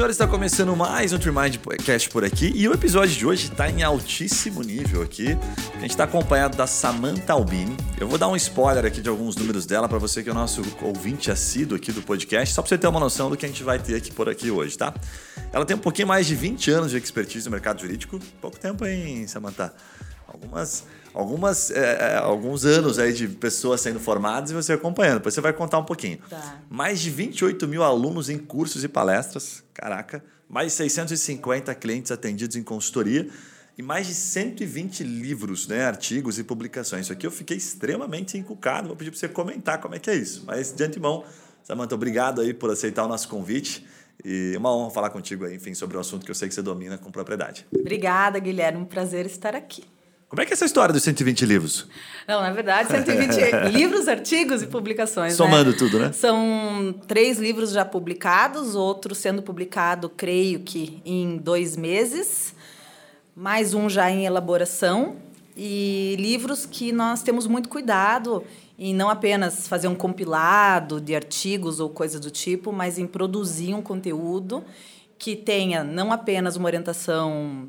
senhores, está começando mais um Trimind Podcast por aqui e o episódio de hoje está em altíssimo nível aqui. A gente está acompanhado da Samantha Albini. Eu vou dar um spoiler aqui de alguns números dela para você que é o nosso ouvinte assíduo aqui do podcast, só para você ter uma noção do que a gente vai ter aqui por aqui hoje, tá? Ela tem um pouquinho mais de 20 anos de expertise no mercado jurídico. Pouco tempo, hein, Samantha? Algumas algumas, é, é, alguns anos aí de pessoas sendo formadas e você acompanhando. Depois você vai contar um pouquinho. Tá. Mais de 28 mil alunos em cursos e palestras. Caraca. Mais de 650 clientes atendidos em consultoria. E mais de 120 livros, né, artigos e publicações. Isso aqui eu fiquei extremamente encucado. Vou pedir para você comentar como é que é isso. Mas, de antemão, Samanta, obrigado aí por aceitar o nosso convite. E uma honra falar contigo aí, enfim, sobre um assunto que eu sei que você domina com propriedade. Obrigada, Guilherme. Um prazer estar aqui. Como é que é essa história dos 120 livros? Não, na verdade, 120 livros, artigos e publicações. Somando né? tudo, né? São três livros já publicados, outro sendo publicado, creio que em dois meses, mais um já em elaboração. E livros que nós temos muito cuidado em não apenas fazer um compilado de artigos ou coisa do tipo, mas em produzir um conteúdo que tenha não apenas uma orientação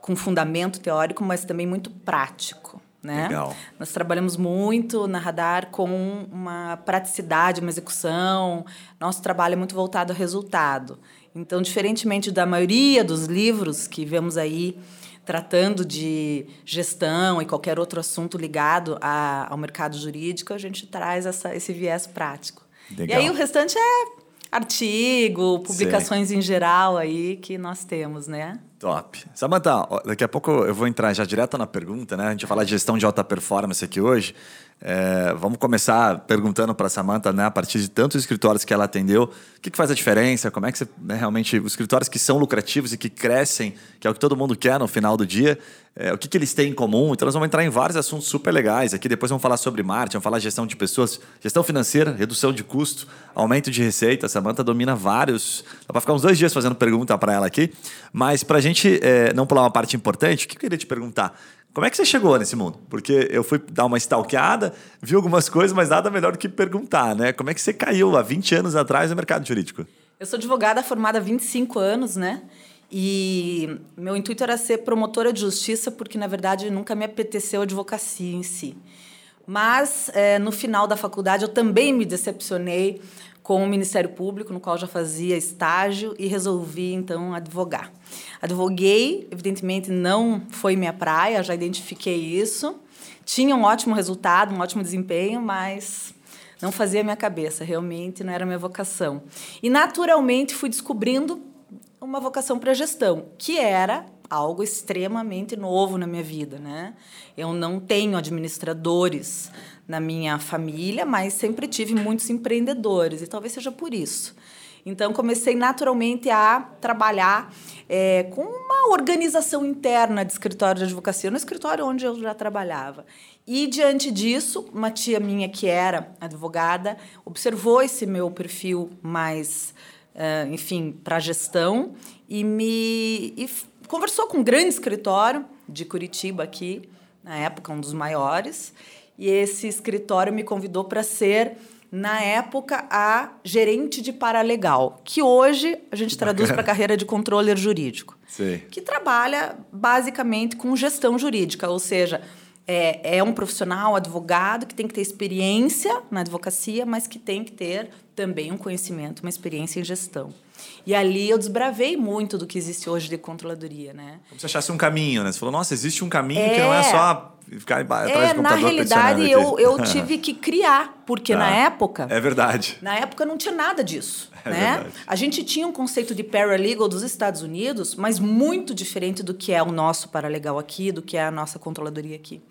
com fundamento teórico, mas também muito prático. Né? Legal. Nós trabalhamos muito na Radar com uma praticidade, uma execução. Nosso trabalho é muito voltado ao resultado. Então, diferentemente da maioria dos livros que vemos aí tratando de gestão e qualquer outro assunto ligado a, ao mercado jurídico, a gente traz essa, esse viés prático. Legal. E aí o restante é artigo, publicações em geral aí que nós temos, né? Top. Samantha, daqui a pouco eu vou entrar já direto na pergunta, né? A gente vai falar de gestão de alta performance aqui hoje. É, vamos começar perguntando para a Samanta, né, a partir de tantos escritórios que ela atendeu, o que, que faz a diferença? Como é que você, né, realmente, os escritórios que são lucrativos e que crescem, que é o que todo mundo quer no final do dia, é, o que, que eles têm em comum? Então, nós vamos entrar em vários assuntos super legais aqui. Depois vamos falar sobre marketing, vamos falar gestão de pessoas, gestão financeira, redução de custo, aumento de receita. A Samanta domina vários. Dá para ficar uns dois dias fazendo pergunta para ela aqui. Mas, para a gente é, não pular uma parte importante, o que eu queria te perguntar? Como é que você chegou nesse mundo? Porque eu fui dar uma stalkeada, vi algumas coisas, mas nada melhor do que perguntar, né? Como é que você caiu há 20 anos atrás no mercado jurídico? Eu sou advogada formada há 25 anos, né? E meu intuito era ser promotora de justiça, porque, na verdade, nunca me apeteceu a advocacia em si. Mas, é, no final da faculdade, eu também me decepcionei com o Ministério Público, no qual já fazia estágio, e resolvi, então, advogar. Advoguei, evidentemente não foi minha praia, já identifiquei isso. Tinha um ótimo resultado, um ótimo desempenho, mas não fazia minha cabeça, realmente não era minha vocação. E naturalmente fui descobrindo uma vocação para gestão, que era algo extremamente novo na minha vida, né? Eu não tenho administradores na minha família, mas sempre tive muitos empreendedores e talvez seja por isso. Então, comecei naturalmente a trabalhar é, com uma organização interna de escritório de advocacia, no escritório onde eu já trabalhava. E, diante disso, uma tia minha que era advogada observou esse meu perfil mais, uh, enfim, para gestão e me e conversou com um grande escritório de Curitiba aqui, na época, um dos maiores. E esse escritório me convidou para ser na época, a gerente de paralegal, que hoje a gente traduz para a carreira de controller jurídico, Sim. que trabalha basicamente com gestão jurídica, ou seja, é, é um profissional, advogado, que tem que ter experiência na advocacia, mas que tem que ter também um conhecimento, uma experiência em gestão. E ali eu desbravei muito do que existe hoje de controladoria, né? Como se achasse um caminho, né? Você falou, nossa, existe um caminho é... que não é só ficar atrás é, do computador Na realidade, eu, eu tive que criar, porque Tá. na época... É verdade. Na época não tinha nada disso. É né? verdade. A gente tinha um conceito de paralegal dos Estados Unidos, mas muito diferente do que é o nosso paralegal aqui, do que é a nossa controladoria aqui.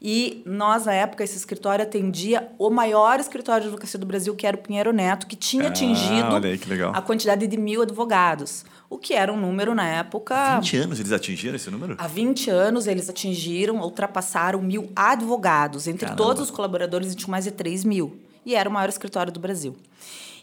E nós, na época, esse escritório atendia o maior escritório de advocacia do Brasil, que era o Pinheiro Neto, que tinha Ah, atingido aí que a quantidade de mil advogados. O que era um número, na época, 20 anos eles atingiram esse número? Há 20 anos eles atingiram, ultrapassaram mil advogados. Entre Caramba. todos os colaboradores, tinham mais de 3 mil. E era o maior escritório do Brasil.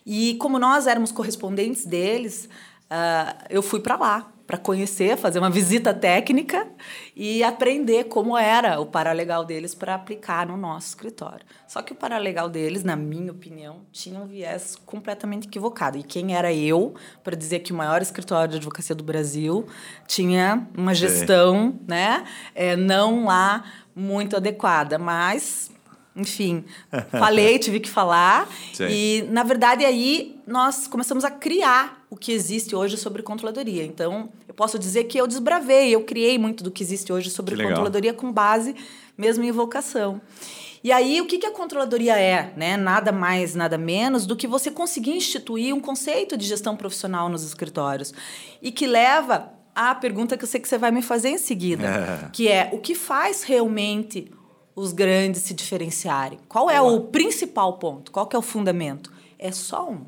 E como nós éramos correspondentes deles, ah, eu fui para lá para conhecer, fazer uma visita técnica e aprender como era o paralegal deles para aplicar no nosso escritório. Só que o paralegal deles, na minha opinião, tinha um viés completamente equivocado. E quem era eu para dizer que o maior escritório de advocacia do Brasil tinha uma gestão, né, é, não lá muito adequada, mas enfim, falei, tive que falar. Sim. E, na verdade, aí nós começamos a criar o que existe hoje sobre controladoria. Então, eu posso dizer que eu desbravei, eu criei muito do que existe hoje sobre controladoria com base mesmo em vocação. E aí, o que, que a controladoria é? Né? Nada mais, nada menos do que você conseguir instituir um conceito de gestão profissional nos escritórios. E que leva à pergunta que eu sei que você vai me fazer em seguida, é. que é o que faz realmente os grandes se diferenciarem? Qual é o principal ponto? Qual que é o fundamento? É só um.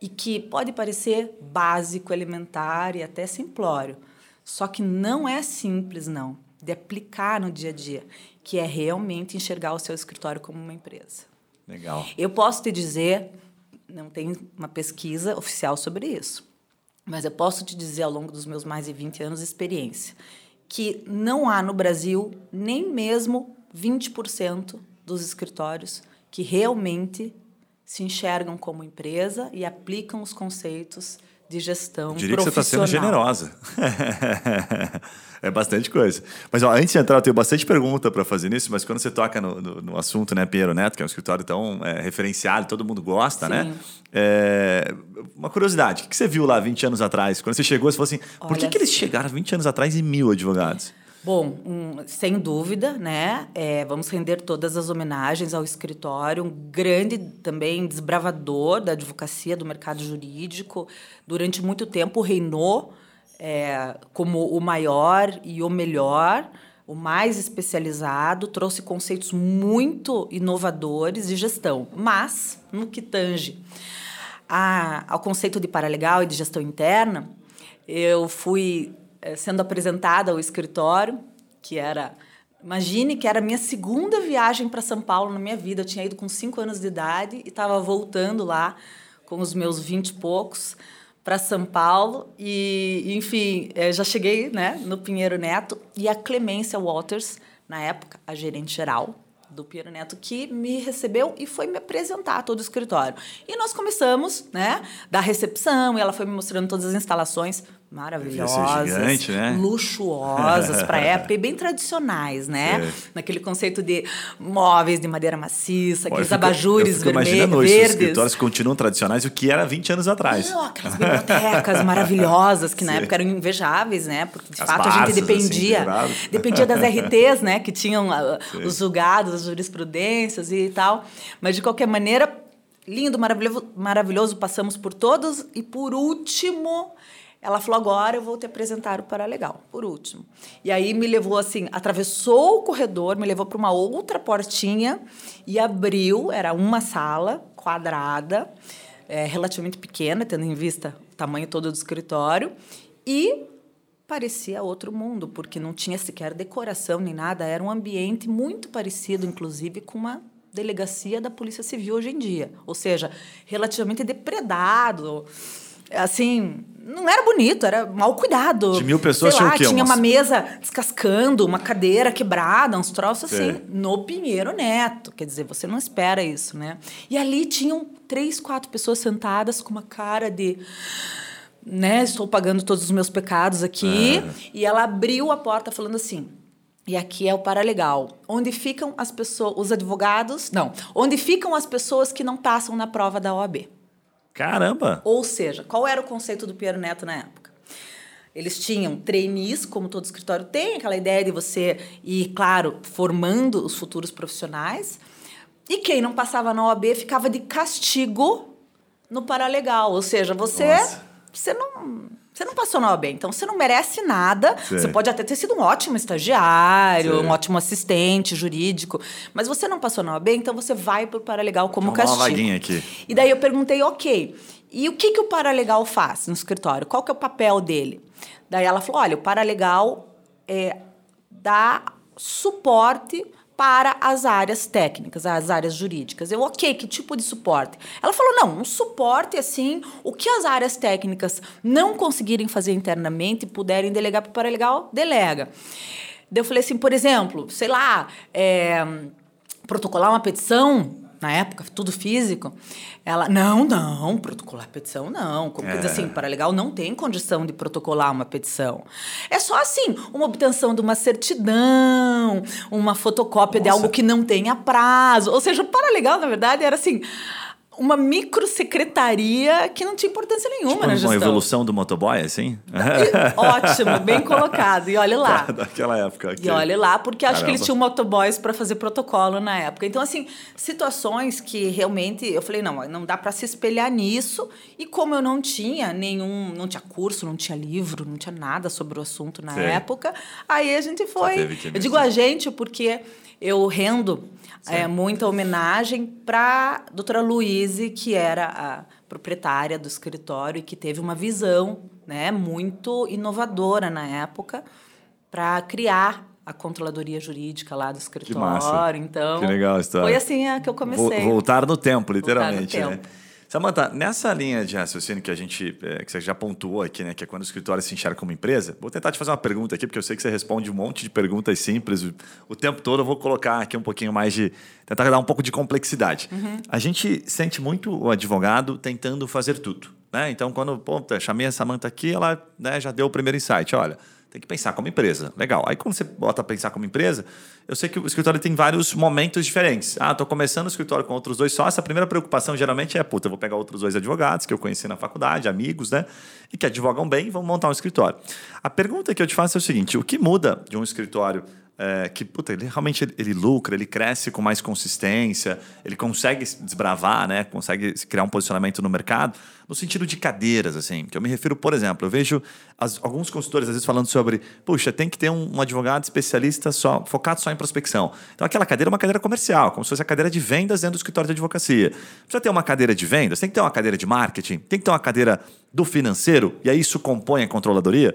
E que pode parecer básico, elementar e até simplório. Só que não é simples, não, de aplicar no dia a dia, que é realmente enxergar o seu escritório como uma empresa. Legal. Eu posso te dizer, não tem uma pesquisa oficial sobre isso, mas eu posso te dizer ao longo dos meus mais de 20 anos de experiência, que não há no Brasil nem mesmo 20% dos escritórios que realmente se enxergam como empresa e aplicam os conceitos de gestão Eu diria que você está sendo generosa. é bastante coisa. Mas ó, antes de entrar, eu tenho bastante pergunta para fazer nisso, mas quando você toca no, no, no, assunto, né, Piero Neto, que é um escritório tão é, referenciado, todo mundo gosta, né? Sim. né? É, uma curiosidade, o que você viu lá 20 anos atrás? Quando você chegou, você falou assim, por Olha, que, que eles chegaram 20 anos atrás em mil advogados? Bom, um, sem dúvida, né? É, vamos render todas as homenagens ao escritório, um grande também desbravador da advocacia do mercado jurídico. Durante muito tempo reinou é, como o maior e o melhor, o mais especializado, trouxe conceitos muito inovadores de gestão. Mas, no que tange a, ao conceito de paralegal e de gestão interna, eu fui sendo apresentada ao escritório, que era. Imagine que era a minha segunda viagem para São Paulo na minha vida. Eu tinha ido com cinco anos de idade e estava voltando lá com os meus vinte e poucos para São Paulo. E, enfim, eh, já cheguei né, no Pinheiro Neto e a Clemência Waters, na época, a gerente geral, do Piero Neto, que me recebeu e foi me apresentar todo o escritório. E nós começamos, né, da recepção, e ela foi me mostrando todas as instalações maravilhosas, gigante, né? luxuosas para época e bem tradicionais, né? É. Naquele conceito de móveis de madeira maciça, aqueles abajures vermelhos, imaginando verdes. Os escritórios continuam tradicionais, o que era 20 anos atrás. Não, aquelas bibliotecas maravilhosas que na época eram invejáveis, né? Porque de As fato a gente dependia, assim, dependia das RTs, né, que tinham uh, os julgados, as jurisprudências e tal. Mas de qualquer maneira, lindo, maravilhoso, maravilhoso, passamos por todos e por último, ela falou: agora eu vou te apresentar o Paralegal, por último. E aí me levou assim, atravessou o corredor, me levou para uma outra portinha e abriu. Era uma sala quadrada, é, relativamente pequena, tendo em vista o tamanho todo do escritório. E parecia outro mundo, porque não tinha sequer decoração nem nada. Era um ambiente muito parecido, inclusive, com uma delegacia da Polícia Civil hoje em dia. Ou seja, relativamente depredado assim, não era bonito, era mal cuidado. De mil pessoas Sei lá, tinha o quê? Tinha uma mesa descascando, uma cadeira quebrada, uns troços assim, no Pinheiro Neto. Quer dizer, você não espera isso, né? E ali tinham três, quatro pessoas sentadas com uma cara de né, estou pagando todos os meus pecados aqui. É. E ela abriu a porta falando assim: e aqui é o paralegal, onde ficam as pessoas, os advogados, não, onde ficam as pessoas que não passam na prova da OAB. Caramba! Ou seja, qual era o conceito do Piero Neto na época? Eles tinham trainees, como todo escritório tem, aquela ideia de você ir, claro, formando os futuros profissionais. E quem não passava na OAB ficava de castigo no paralegal. Ou seja, você, você não você não passou na OAB, então você não merece nada. Sim. Você pode até ter sido um ótimo estagiário, Sim. um ótimo assistente jurídico, mas você não passou na OAB, então você vai para o paralegal como Tem castigo. Uma vaguinha aqui. E daí eu perguntei, ok, e o que, que o paralegal faz no escritório? Qual que é o papel dele? Daí ela falou, olha, o paralegal é, dá suporte para as áreas técnicas, as áreas jurídicas. Eu, ok, que tipo de suporte? Ela falou, não, um suporte assim, o que as áreas técnicas não conseguirem fazer internamente e puderem delegar para o paralegal, delega. Daí eu falei assim, por exemplo, sei lá, é, protocolar uma petição, na época, tudo físico. Ela, não, não, protocolar petição não. Como é. que diz assim, para legal não tem condição de protocolar uma petição. É só assim, uma obtenção de uma certidão, uma fotocópia Nossa. de algo que não tenha prazo. Ou seja, para legal, na verdade, era assim, uma microsecretaria que não tinha importância nenhuma tipo, na gestão. Uma evolução do motoboy, assim? Ótimo, bem colocado. E olha lá. Daquela época. E olha lá, porque Caramba. acho que eles tinham motoboys para fazer protocolo na época. Então, assim, situações que realmente eu falei, não, não dá para se espelhar nisso. E como eu não tinha nenhum, não tinha curso, não tinha livro, não tinha nada sobre o assunto na Sim. época, aí a gente foi. Eu digo a gente porque eu rendo é, muita homenagem para a doutora Luíse, que era a proprietária do escritório e que teve uma visão né, muito inovadora na época para criar a controladoria jurídica lá do escritório. Que massa. Então, que legal a história. foi assim que eu comecei. Voltar no tempo, literalmente. Voltar no né? Samanta, nessa linha de raciocínio que a gente é, que você já pontuou aqui, né, que é quando o escritório se enxerga como empresa, vou tentar te fazer uma pergunta aqui, porque eu sei que você responde um monte de perguntas simples o, o tempo todo. Eu vou colocar aqui um pouquinho mais de. tentar dar um pouco de complexidade. Uhum. A gente sente muito o advogado tentando fazer tudo. Né? Então, quando pô, chamei a Samanta aqui, ela né, já deu o primeiro insight. Olha tem que pensar como empresa. Legal. Aí quando você bota pensar como empresa, eu sei que o escritório tem vários momentos diferentes. Ah, estou começando o escritório com outros dois sócios. A primeira preocupação geralmente é, puta, eu vou pegar outros dois advogados que eu conheci na faculdade, amigos, né? E que advogam bem e vão montar um escritório. A pergunta que eu te faço é o seguinte: o que muda de um escritório é, que puta, ele realmente ele, ele, lucra, ele cresce com mais consistência, ele consegue desbravar, né? Consegue criar um posicionamento no mercado, no sentido de cadeiras, assim. Que eu me refiro, por exemplo, eu vejo as, alguns consultores às vezes falando sobre, puxa, tem que ter um, um, advogado especialista só focado só em prospecção. Então aquela cadeira é uma cadeira comercial, como se fosse a cadeira de vendas dentro do escritório de advocacia. Precisa ter uma cadeira de vendas, tem que ter uma cadeira de marketing, tem que ter uma cadeira do financeiro, e aí isso compõe a controladoria.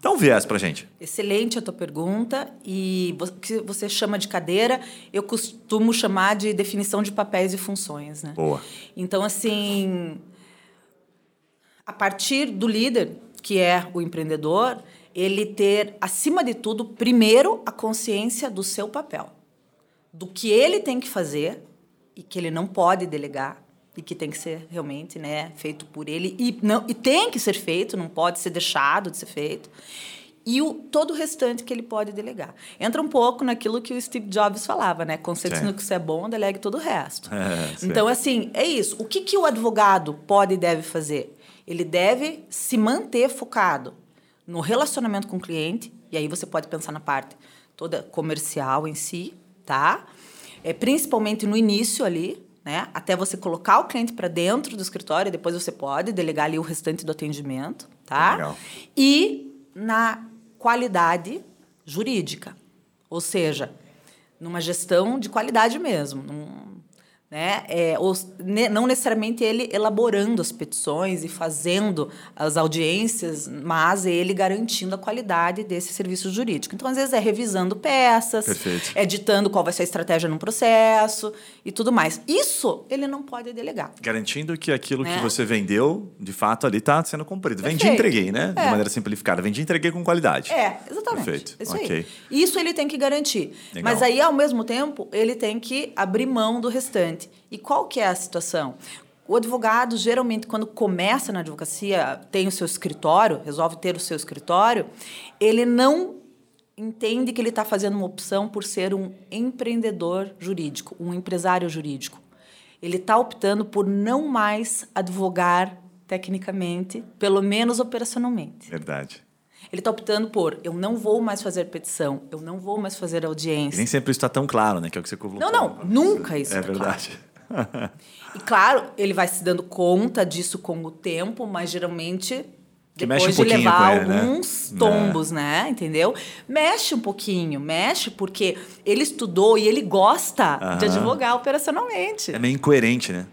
Dá um viés para gente. Excelente a tua pergunta. E o que você chama de cadeira, eu costumo chamar de definição de papéis e funções. Né? Boa. Então, assim, a partir do líder, que é o empreendedor, ele ter, acima de tudo, primeiro a consciência do seu papel, do que ele tem que fazer e que ele não pode delegar e que tem que ser realmente né, feito por ele e, não, e tem que ser feito, não pode ser deixado de ser feito. E o, todo o restante que ele pode delegar. Entra um pouco naquilo que o Steve Jobs falava, né? Concentre no que você é bom, delegue todo o resto. É, então, assim, é isso. O que, que o advogado pode e deve fazer? Ele deve se manter focado no relacionamento com o cliente, e aí você pode pensar na parte toda comercial em si, tá? É, principalmente no início ali, né? Até você colocar o cliente para dentro do escritório, depois você pode delegar ali o restante do atendimento, tá? Legal. E na qualidade jurídica, ou seja, numa gestão de qualidade mesmo, num, né? É, os, ne, não necessariamente ele elaborando as petições e fazendo as audiências, mas ele garantindo a qualidade desse serviço jurídico. Então, às vezes, é revisando peças, Perfeito. é ditando qual vai ser a estratégia num processo e tudo mais. Isso ele não pode delegar. Garantindo que aquilo que né? você vendeu, de fato, ali está sendo cumprido. Perfeito. Vendi e entreguei, né? É. De maneira simplificada. Vendi e entreguei com qualidade. É, exatamente. Perfeito. Isso okay. aí. Isso ele tem que garantir. Legal. Mas aí, ao mesmo tempo, ele tem que abrir mão do restante. E qual que é a situação? O advogado, geralmente, quando começa na advocacia, tem o seu escritório, resolve ter o seu escritório, ele não entende que ele está fazendo uma opção por ser um empreendedor jurídico, um empresário jurídico. Ele está optando por não mais advogar tecnicamente, pelo menos operacionalmente. Verdade. Ele está optando por eu não vou mais fazer petição, eu não vou mais fazer audiência. E nem sempre isso está tão claro, né? Que é o que você colocou. Não, não, nunca isso É tá verdade. Claro e claro, ele vai se dando conta disso com o tempo, mas geralmente que depois um de levar ele, né? alguns né? tombos, é. né? Entendeu? Mexe um pouquinho, mexe porque ele estudou e ele gosta -huh. de advogar operacionalmente. É meio incoerente, né?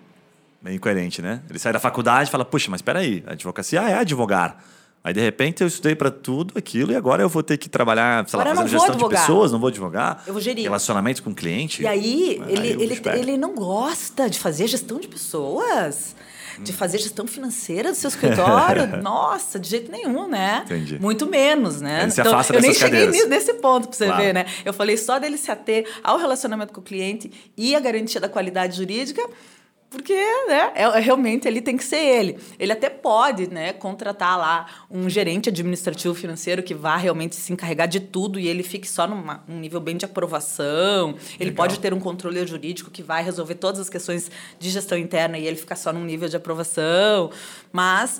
Meio incoerente, né? Ele sai da faculdade e fala, puxa, mas espera aí, a advocacia é advogar. Aí, de repente, eu estudei para tudo aquilo e agora eu vou ter que trabalhar, sei lá, Agora eu fazendo gestão de advogar. pessoas, não vou advogar. Eu vou gerir. Relacionamento com o cliente. E aí, Aí ele, ele, ele não gosta de fazer gestão de pessoas, de fazer gestão financeira do seu escritório. Nossa, de jeito nenhum, né? Entendi. Muito menos, né? Ele se afasta eu nem cheguei cadeiras. nesse ponto para você Claro. ver, né? Eu falei só dele se ater ao relacionamento com o cliente e a garantia da qualidade jurídica. Porque, né, é, é- realmente ele tem que ser ele. Ele até pode, né, contratar lá um gerente administrativo financeiro que vá realmente se encarregar de tudo e ele fique só num um nível bem de aprovação. Ele Legal. pode ter um controle jurídico que vai resolver todas as questões de gestão interna e ele ficar só num nível de aprovação. Mas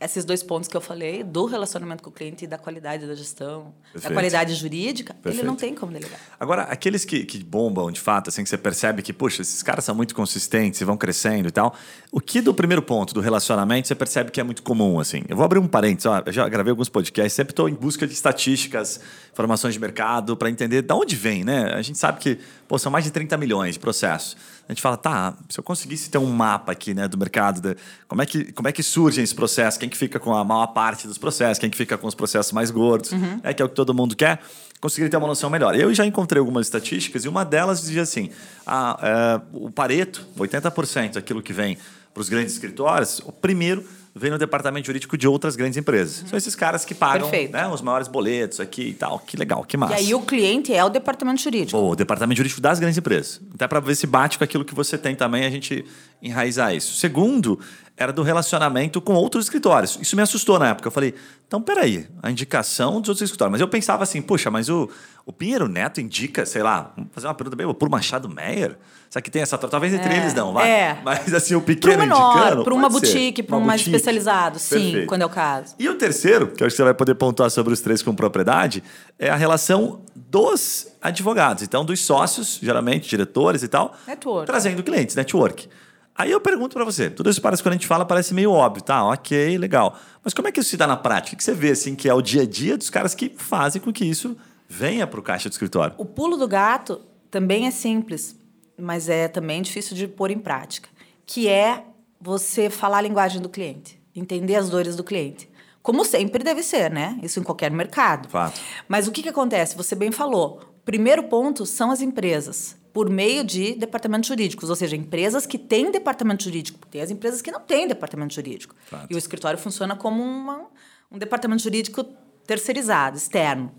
esses dois pontos que eu falei, do relacionamento com o cliente e da qualidade da gestão, Perfeito. da qualidade jurídica, Perfeito. ele não tem como delegar. Agora, aqueles que, que bombam de fato, assim, que você percebe que, puxa, esses caras são muito consistentes e vão crescendo e tal. O que do primeiro ponto, do relacionamento, você percebe que é muito comum, assim? Eu vou abrir um parênteses, ó, eu já gravei alguns podcasts, sempre estou em busca de estatísticas, informações de mercado, para entender de onde vem, né? A gente sabe que, pô, são mais de 30 milhões de processos. A gente fala, tá, se eu conseguisse ter um mapa aqui, né, do mercado, da- como, é que, como é que surgem esses processos, quem que fica com a maior parte dos processos, quem que fica com os processos mais gordos, é que é o que todo mundo quer, conseguiria ter uma noção melhor. Eu já encontrei algumas estatísticas e uma delas dizia assim, ah, é, o Pareto, 80% daquilo que vem para os grandes escritórios, o primeiro vem no departamento jurídico de outras grandes empresas. São esses caras que pagam né, os maiores boletos aqui e tal. Que legal, que massa. E aí o cliente é o departamento jurídico. O departamento jurídico das grandes empresas. Até para ver se bate com aquilo que você tem também, a gente enraizar isso. Segundo, era do relacionamento com outros escritórios. Isso me assustou na época. Eu falei, então peraí, a indicação dos outros escritórios. Mas eu pensava assim, puxa, mas o, o Pinheiro Neto indica, sei lá, vamos fazer uma pergunta bem, por Machado Meyer? Será que tem essa troca? Talvez entre É, eles não, vai. é. Mas assim, o pequeno um menor, indicando. para uma boutique, para um mais especializado, sim, Perfeito. quando é o caso. E o terceiro, que eu acho que você vai poder pontuar sobre os três com propriedade, é a relação dos advogados. Então, dos sócios, geralmente, diretores e tal, Network. trazendo clientes, network. Aí eu pergunto para você, tudo isso parece quando a gente fala parece meio óbvio, tá? Ok, legal. Mas como é que isso se dá na prática? O que você vê assim que é o dia a dia dos caras que fazem com que isso venha para o caixa do escritório? O pulo do gato também é simples, mas é também difícil de pôr em prática, que é você falar a linguagem do cliente, entender as dores do cliente. Como sempre deve ser, né? Isso em qualquer mercado. Fato. Mas o que, que acontece? Você bem falou. Primeiro ponto são as empresas, por meio de departamentos jurídicos, ou seja, empresas que têm departamento jurídico. Tem as empresas que não têm departamento jurídico. Fato. E o escritório funciona como uma- um departamento jurídico terceirizado, externo.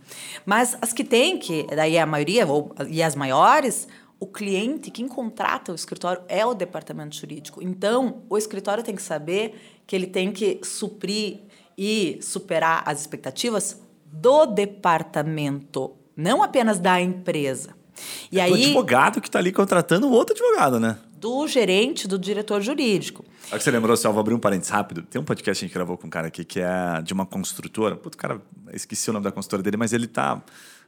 Mas as que têm, que daí é a maioria, ou, e as maiores, o cliente, quem contrata o escritório é o departamento jurídico. Então, o escritório tem que saber que ele tem que suprir e superar as expectativas do departamento, não apenas da empresa. E É o aí, advogado que está ali contratando outro advogado, né? do gerente, do diretor jurídico. Olha que você lembrou, só vou abrir um parênteses rápido. Tem um podcast que a gente gravou com um cara aqui que é de uma construtora. Puto, cara, esqueci o nome da construtora dele, mas ele tá.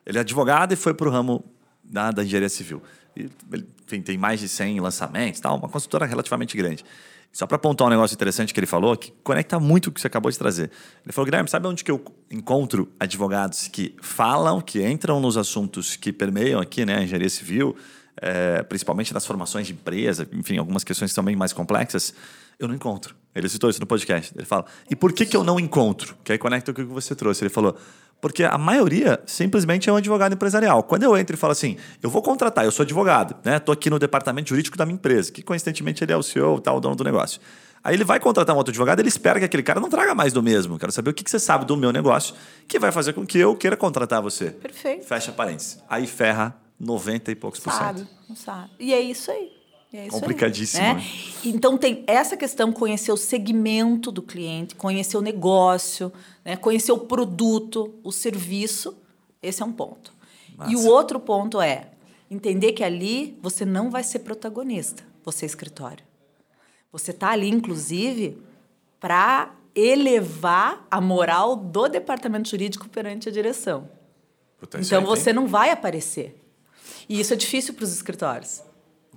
Ele é advogado e foi pro ramo da, da engenharia civil. Enfim, tem mais de 100 lançamentos, tal, uma construtora relativamente grande. Só para apontar um negócio interessante que ele falou, que conecta muito o que você acabou de trazer. Ele falou, Guilherme, sabe onde que eu encontro advogados que falam, que entram nos assuntos que permeiam aqui, né, a engenharia civil, é, principalmente nas formações de empresa, enfim, algumas questões também mais complexas, eu não encontro. Ele citou isso no podcast. Ele fala, e por que, que eu não encontro? Que aí conecta com o que você trouxe. Ele falou, porque a maioria simplesmente é um advogado empresarial. Quando eu entro e falo assim, eu vou contratar, eu sou advogado, né? Estou aqui no departamento jurídico da minha empresa, que coincidentemente ele é o CEO, tal, o dono do negócio. Aí ele vai contratar um outro advogado, ele espera que aquele cara não traga mais do mesmo. Quero saber o que que você sabe do meu negócio, que vai fazer com que eu queira contratar você. Perfeito. Fecha parênteses. Aí ferra 90 e poucos por Sabe, cento. não sabe. E é isso aí. É isso aí, Complicadíssimo, né? né? Então tem essa questão, conhecer o segmento do cliente, conhecer o negócio, né? conhecer o produto, o serviço. Esse é um ponto. E o Massa. outro ponto é entender que ali você não vai ser protagonista, você é escritório. Você está ali, inclusive, para elevar a moral do departamento jurídico perante a direção. Então você não vai aparecer. E isso é difícil para os escritórios.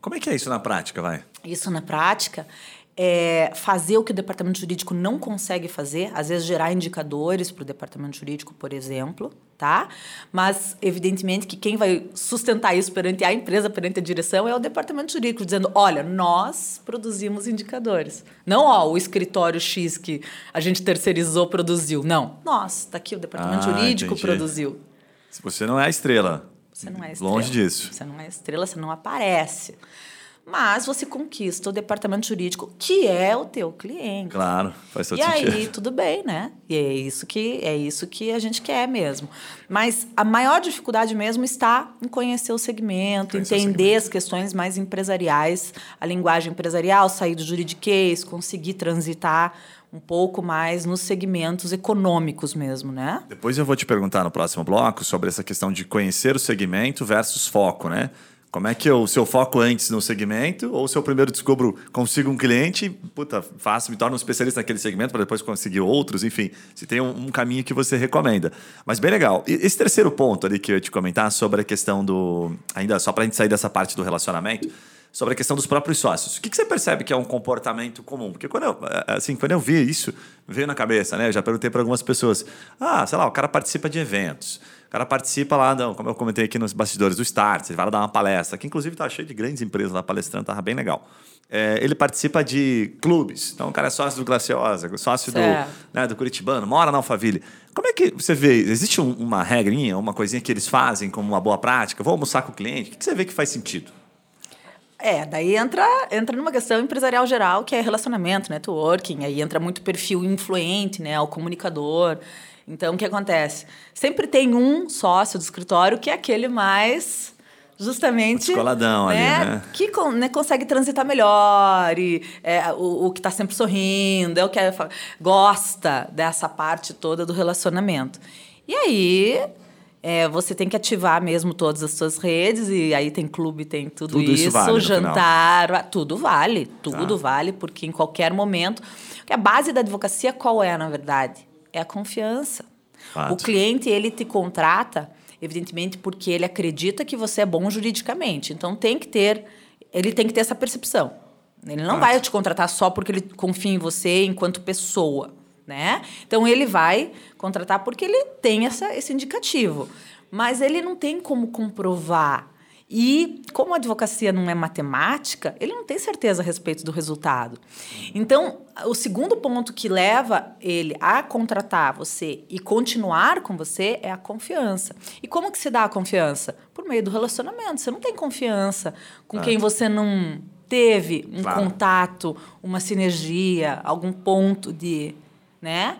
Como é que é isso na prática, vai? Isso na prática é, fazer o que o departamento jurídico não consegue fazer, às vezes gerar indicadores para o departamento jurídico, por exemplo, tá? Mas, evidentemente, que quem vai sustentar isso perante a empresa, perante a direção, é o departamento jurídico, dizendo: olha, nós produzimos indicadores. Não, ó, o escritório X que a gente terceirizou produziu. Não, nós, está aqui o departamento ah, jurídico entendi. produziu. Se você não é a estrela. Você não é estrela. Longe disso. Você não é estrela, você não aparece mas você conquista o departamento jurídico, que é o teu cliente. Claro, faz todo e sentido. E aí, tudo bem, né? E é isso, que, é isso que a gente quer mesmo. Mas a maior dificuldade mesmo está em conhecer o segmento, conhecer entender o segmento. as questões mais empresariais, a linguagem empresarial, sair do juridiquês, conseguir transitar um pouco mais nos segmentos econômicos mesmo, né? Depois eu vou te perguntar no próximo bloco sobre essa questão de conhecer o segmento versus foco, né? Como é que eu, se eu foco antes no segmento, ou se eu primeiro descubro, consigo um cliente, puta, faço, me torno um especialista naquele segmento para depois conseguir outros, enfim, se tem um, um, caminho que você recomenda. Mas bem legal. E esse terceiro ponto ali que eu ia te comentar sobre a questão do. Ainda só para a gente sair dessa parte do relacionamento, sobre a questão dos próprios sócios. O que, que você percebe que é um comportamento comum? Porque quando eu, assim, quando eu vi isso, veio na cabeça, né? Eu já perguntei para algumas pessoas. Ah, sei lá, o cara participa de eventos cara participa lá, não, como eu comentei aqui nos bastidores do Start, ele vai lá dar uma palestra, que inclusive está cheio de grandes empresas lá palestrando, estava bem legal. É, ele participa de clubes, então o cara é sócio do Glaciosa, sócio do, né, do Curitibano, mora na Alphaville. Como é que você vê? Existe um, uma regrinha, uma coisinha que eles fazem como uma boa prática? Vou almoçar com o cliente? O que você vê que faz sentido? É, daí entra, entra numa questão empresarial geral, que é relacionamento, networking, aí entra muito perfil influente, né, o comunicador. Então, o que acontece? Sempre tem um sócio do escritório que é aquele mais justamente Descoladão né, ali, né? que né, consegue transitar melhor e é, o, o que está sempre sorrindo é o que é, gosta dessa parte toda do relacionamento e aí é, você tem que ativar mesmo todas as suas redes e aí tem clube tem tudo, tudo isso, isso vale jantar tudo vale tudo tá. vale porque em qualquer momento a base da advocacia qual é na verdade é a confiança. Fato. O cliente, ele te contrata, evidentemente, porque ele acredita que você é bom juridicamente. Então, tem que ter, ele tem que ter essa percepção. Ele não Fato. vai te contratar só porque ele confia em você enquanto pessoa, né? Então, ele vai contratar porque ele tem essa, esse indicativo. Mas ele não tem como comprovar e como a advocacia não é matemática, ele não tem certeza a respeito do resultado. Então, o segundo ponto que leva ele a contratar você e continuar com você é a confiança. E como que se dá a confiança? Por meio do relacionamento. Você não tem confiança com quem você não teve um claro. contato, uma sinergia, algum ponto de, né?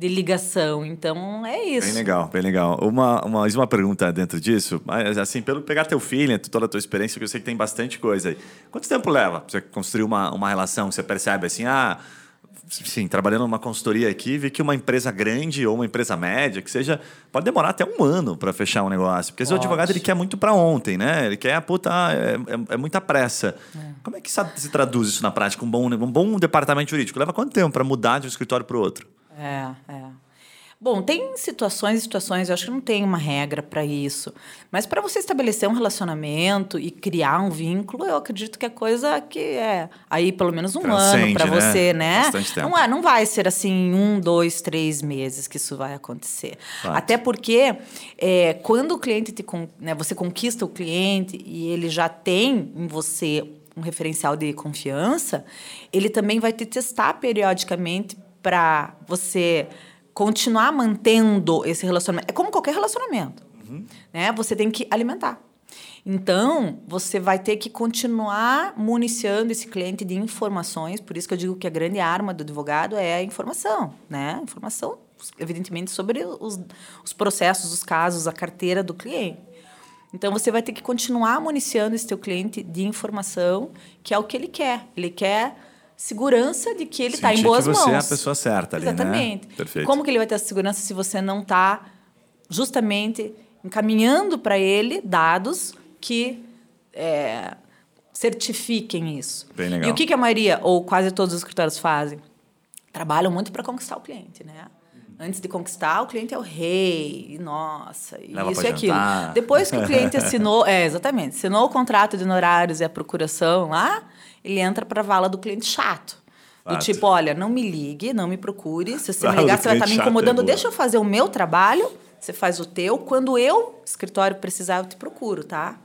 De ligação. Então, é isso. Bem legal, bem legal. Uma, uma, uma pergunta dentro disso, mas assim, pelo pegar teu feeling, toda a tua experiência, que eu sei que tem bastante coisa aí. Quanto tempo leva pra você construir uma, uma relação você percebe assim, ah, sim, trabalhando numa consultoria aqui, vi que uma empresa grande ou uma empresa média, que seja, pode demorar até um ano para fechar um negócio. Porque esse advogado ele quer muito para ontem, né? Ele quer, puta, é, é, é muita pressa. É. Como é que se traduz isso na prática? Um bom, um bom departamento jurídico leva quanto tempo para mudar de um escritório para o outro? É, é. Bom, tem situações e situações, eu acho que não tem uma regra para isso. Mas para você estabelecer um relacionamento e criar um vínculo, eu acredito que é coisa que é aí pelo menos um Transcende, ano para né? você, né? Bastante tempo. Não, é, não vai ser assim um, dois, três meses que isso vai acontecer. Fato. Até porque é, quando o cliente te, né, você conquista o cliente e ele já tem em você um referencial de confiança, ele também vai te testar periodicamente para você continuar mantendo esse relacionamento. É como qualquer relacionamento. Uhum. Né? Você tem que alimentar. Então, você vai ter que continuar municiando esse cliente de informações, por isso que eu digo que a grande arma do advogado é a informação, né? Informação, evidentemente, sobre os, os processos, os casos, a carteira do cliente. Então, você vai ter que continuar municiando esse teu cliente de informação, que é o que ele quer. Ele quer segurança de que ele está em boas que você mãos. é a pessoa certa ali, né? Exatamente. Né? Perfeito. Como que ele vai ter essa segurança se você não está justamente encaminhando para ele dados que é, certifiquem isso? Bem legal. E o que, que a maioria, ou quase todos os escritórios fazem? Trabalham muito para conquistar o cliente, né? Antes de conquistar, o cliente é o rei, nossa, Leva isso e aquilo. Depois que o cliente assinou, é, exatamente, assinou o contrato de honorários e a procuração lá, ele entra para a vala do cliente chato. Do Fato. tipo, olha, não me ligue, não me procure. Se você Ah, me ligar, do você vai estar me chato é incomodando. boa. Deixa eu fazer o meu trabalho, você faz o teu. Quando eu, escritório, precisar, eu te procuro, tá?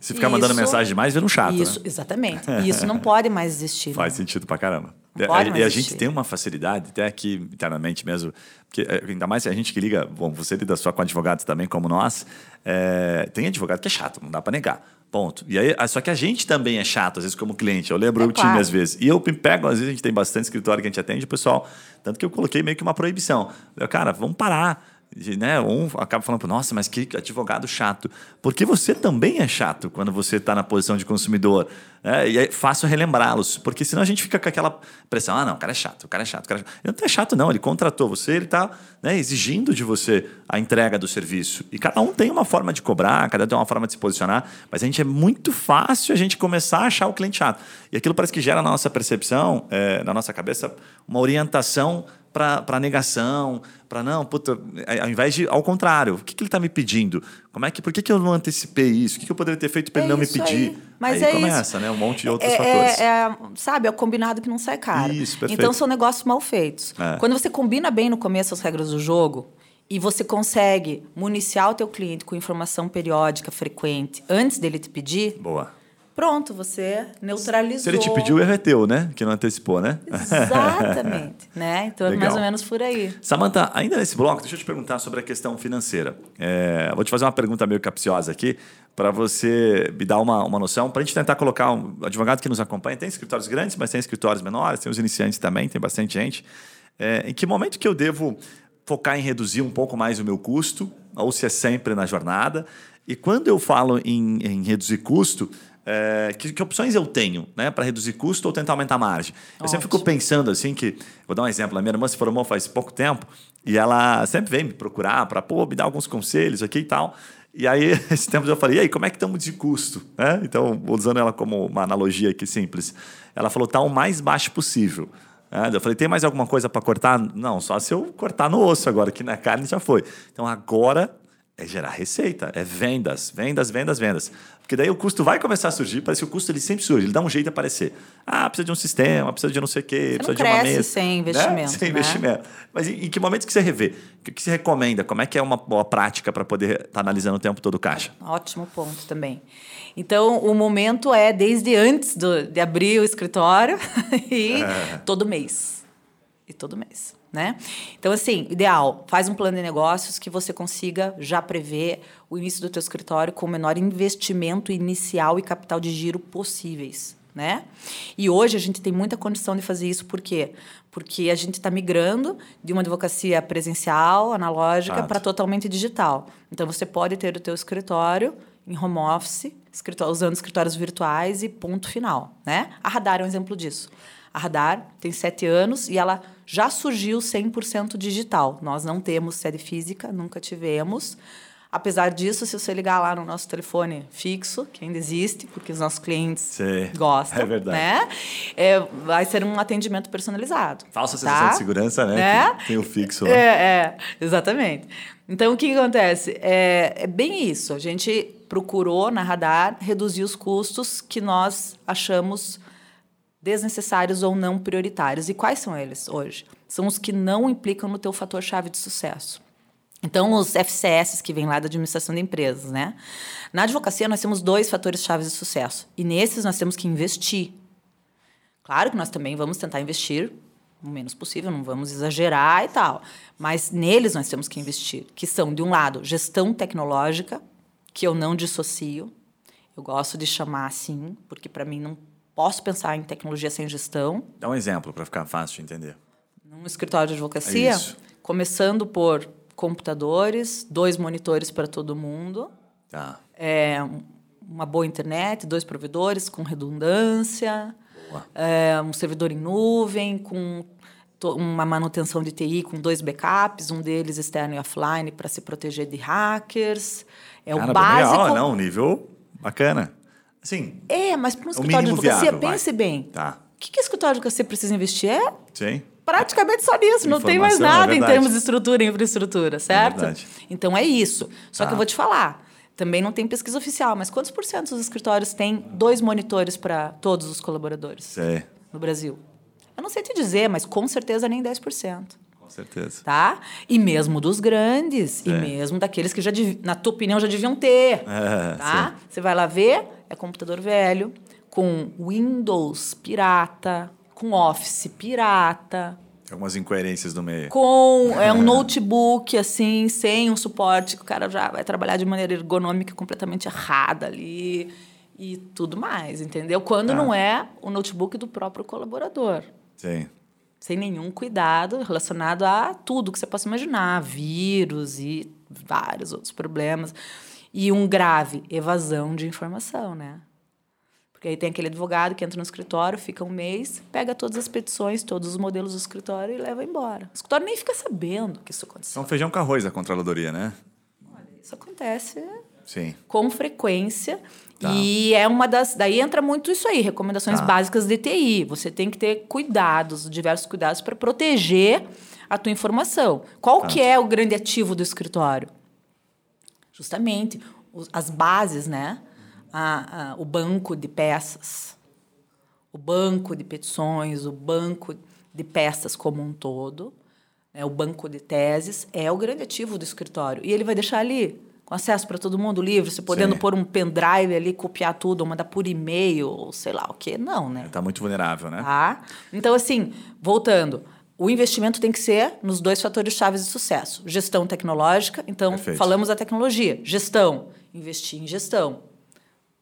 Se ficar mandando Isso- mensagem demais, vira um chato, Isso, né? exatamente. E isso não pode mais existir. né? Faz sentido pra caramba. Não E- pode e mais a gente tem uma facilidade, até aqui internamente mesmo, porque é, ainda mais a gente que liga, bom, você lida só com advogados também, como nós, é, tem advogado que é chato, não dá pra negar. Ponto. E aí, ah, só que a gente também é chato, às vezes, como cliente. Eu lembro É o time, claro. às vezes. E eu me pego, às vezes, a gente tem bastante escritório que a gente atende, o pessoal. Tanto que eu coloquei meio que uma proibição. Eu, cara, vamos parar. De, né, um acaba falando, nossa, mas que advogado chato. Porque você também é chato quando você está na posição de consumidor. né? E é fácil relembrá-los. Porque senão a gente fica com aquela pressão: ah, não, o cara é chato, o cara é chato. O cara é chato. Ele não é chato, não. Ele contratou você, ele está né, exigindo de você a entrega do serviço. E cada um tem uma forma de cobrar, cada um tem uma forma de se posicionar. Mas a gente é muito fácil a gente começar a achar o cliente chato. E aquilo parece que gera na nossa percepção, é, na nossa cabeça, uma orientação para negação, para não, puta, ao invés de, ao contrário, o que, que ele está me pedindo? Como é que, por que, que eu não antecipei isso? O que, que eu poderia ter feito para ele É não me pedir? aí. Mas aí é começa, isso. né? Um monte de outros é, fatores. É, é, sabe, é o combinado que não sai caro. Isso, perfeito. Então são negócios mal feitos. É. Quando você combina bem no começo as regras do jogo e você consegue municiar o teu cliente com informação periódica, frequente, antes dele te pedir, Boa. Pronto, você neutralizou. Se ele te pediu, o erro é teu, né? Que não antecipou, né? Exatamente. né? Então é Legal. mais ou menos por aí. Samantha, ainda nesse bloco, deixa eu te perguntar sobre a questão financeira. É, vou te fazer uma pergunta meio capciosa aqui, para você me dar uma, uma noção, para a gente tentar colocar um advogado que nos acompanha. Tem escritórios grandes, mas tem escritórios menores, tem os iniciantes também, tem bastante gente. É, em que momento que eu devo focar em reduzir um pouco mais o meu custo, ou se é sempre na jornada? E quando eu falo em, em reduzir custo, é, que, que opções eu tenho né, para reduzir custo ou tentar aumentar a margem? Eu sempre fico Ótimo. pensando assim que. Vou dar um exemplo. A minha irmã se formou faz pouco tempo e ela sempre vem me procurar para pô, me dar alguns conselhos aqui e tal. E aí, esse tempo eu falei, e aí, como é que estamos de custo? Né? Então, usando ela como uma analogia aqui simples. Ela falou, tá o mais baixo possível. né? Eu falei, tem mais alguma coisa para cortar? Não, só se eu cortar no osso agora, que na carne já foi. Então, agora é gerar receita, é vendas, vendas, vendas, vendas. Porque daí o custo vai começar a surgir, parece que o custo ele sempre surge, ele dá um jeito de aparecer. Ah, precisa de um sistema, precisa de não sei o quê, Você precisa de uma mesa. sem Né? investimento, Sem né? investimento. Mas em, em que momentos que você revê? O que, que você recomenda? Como é que é uma boa prática para poder estar analisando o tempo todo o caixa? Ótimo ponto também. Então, o momento é desde antes do- de abrir o escritório e É. todo mês. E todo mês, né? Então, assim, ideal, faz um plano de negócios que você consiga já prever o início do teu escritório com o menor investimento inicial e capital de giro possíveis, né? E hoje a gente tem muita condição de fazer isso, por quê? Porque a gente está migrando de uma advocacia presencial, analógica, para totalmente digital. Então, você pode ter o teu escritório em home office, escritó- usando escritórios virtuais e ponto final, né? A Radar é um exemplo disso. A Radar tem sete anos e ela já surgiu 100% digital. Nós não temos sede física, nunca tivemos. Apesar disso, se você ligar lá no nosso telefone fixo, que ainda existe, porque os nossos clientes Sim, gostam, é verdade. né? É, vai ser um atendimento personalizado. Falsa tá? sensação de segurança, né? Né? Tem o fixo lá. É, é, exatamente. Então, o que, que acontece? É, é bem isso. A gente procurou, na Radar, reduzir os custos que nós achamos desnecessários ou não prioritários. E quais são eles hoje? São os que não implicam no teu fator-chave de sucesso. Então, os FCS que vêm lá da administração de empresas, né? Na advocacia, nós temos dois fatores-chave de sucesso. E nesses nós temos que investir. Claro que nós também vamos tentar investir o menos possível, não vamos exagerar e tal. Mas neles nós temos que investir, que são, de um lado, gestão tecnológica, que eu não dissocio. Eu gosto de chamar assim, porque para mim não posso pensar em tecnologia sem gestão. Dá um exemplo para ficar fácil de entender. Num escritório de advocacia, É começando por computadores, dois monitores para todo mundo, Tá. é, um- uma boa internet, dois provedores com redundância, é, um servidor em nuvem, com uma manutenção de TI com dois backups, um deles externo e offline para se proteger de hackers. É Cara, o básico. legal, não, um nível bacana. Assim, É, mas para um o escritório de advocacia, viável, pense vai. bem. Tá. O que, que o escritório de advocacia precisa investir? É sim. praticamente só nisso, não tem mais é nada em verdade. termos de estrutura e infraestrutura, certo? verdade. então é isso. Só Tá. que eu vou te falar, também não tem pesquisa oficial, mas quantos por cento dos escritórios têm dois monitores para todos os colaboradores Sei. no Brasil? Eu não sei te dizer, mas com certeza nem 10%. Com certeza. Tá? E mesmo dos grandes, e É. mesmo daqueles que já, na tua opinião, já deviam ter. É, tá? sim. Você vai lá ver, é computador velho, com Windows pirata, com Office pirata, algumas incoerências no meio. com é, um notebook, assim, sem um suporte, que o cara já vai trabalhar de maneira ergonômica completamente errada ali e tudo mais, entendeu? Quando Tá. não é o notebook do próprio colaborador Sim. sem nenhum cuidado relacionado a tudo que você possa imaginar, vírus e vários outros problemas. E um grave, evasão de informação, né? Porque aí tem aquele advogado que entra no escritório, fica um mês, pega todas as petições, todos os modelos do escritório e leva embora. O escritório nem fica sabendo que isso aconteceu. São feijão com arroz da controladoria, né? Isso acontece Sim. com frequência. Tá. E é uma das. Daí entra muito isso aí, recomendações Tá. básicas de TI. Você tem que ter cuidados, diversos cuidados, para proteger a tua informação. Qual Tá. que é o grande ativo do escritório? Justamente os- as bases, né? A- a- o banco de peças, o banco de petições, o banco de peças como um todo, né? o banco de teses, é o grande ativo do escritório. E ele vai deixar ali, com acesso para todo mundo livre, você podendo Sim. pôr um pendrive ali, copiar tudo, ou mandar por e-mail, ou sei lá o quê. Não, né? Tá muito vulnerável, né? Tá? Então, assim, voltando, o investimento tem que ser nos dois fatores chaves de sucesso: gestão tecnológica. Então, Perfeito. falamos da tecnologia. Gestão, investir em gestão.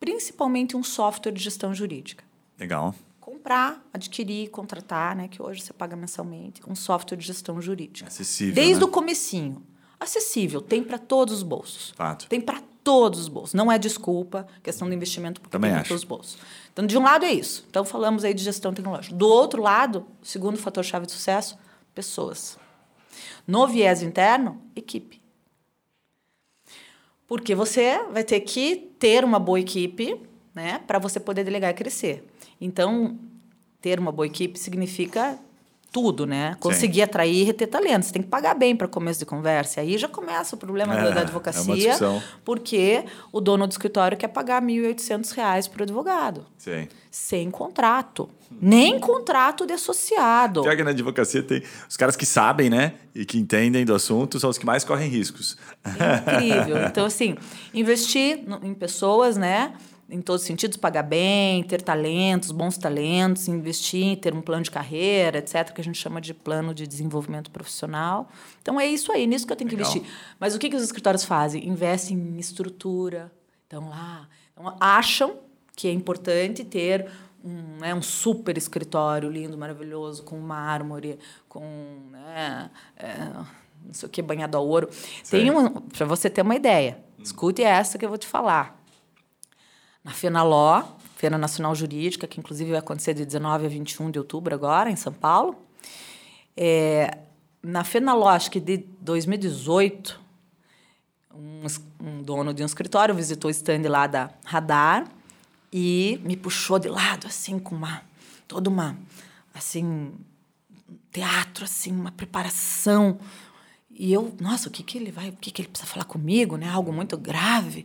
Principalmente um software de gestão jurídica. Legal. Comprar, adquirir, contratar, né? Que hoje você paga mensalmente, um software de gestão jurídica. Acessível. Desde né? o comecinho. Acessível, tem para todos os bolsos. Fato. Tem para todos os bolsos. Não é desculpa, questão do investimento, porque Também tem acho. todos os bolsos. Então, de um lado é isso. Então, falamos aí de gestão tecnológica. Do outro lado, o segundo fator-chave de sucesso, pessoas. No viés interno, equipe. Porque você vai ter que ter uma boa equipe né, para você poder delegar e crescer. Então, ter uma boa equipe significa tudo, né? Conseguir atrair e reter talentos. Você tem que pagar bem para começo de conversa. E aí já começa o problema É, da, é advocacia, discussão. porque o dono do escritório quer pagar R$ 1.800 para o advogado, Sim. sem contrato. Nem contrato de associado. Pior que na advocacia tem os caras que sabem, né? E que entendem do assunto são os que mais correm riscos. Incrível. Então, assim, investir em pessoas, né? Em todos os sentidos, pagar bem, ter talentos, bons talentos, investir, ter um plano de carreira, etc., que a gente chama de plano de desenvolvimento profissional. Então, é isso aí, nisso que eu tenho que Legal. investir. Mas o que, que os escritórios fazem? Investem em estrutura. Então, lá. Então, acham que é importante ter um, né, um super escritório lindo, maravilhoso, com mármore, com. Né, é, não sei o que, banhado a ouro. Tem um, para você ter uma ideia, escute essa que eu vou te falar. Na FENALó, Feira Nacional Jurídica, que inclusive vai acontecer de 19 a 21 de outubro agora, em São Paulo. É, na FENALó, acho que de 2018, um, um dono de um escritório visitou o stand lá da Radar e me puxou de lado, assim, com uma... Toda uma... Assim, teatro, assim, uma preparação. E eu, nossa, o que que ele vai... O que que ele precisa falar comigo, né? Algo muito grave.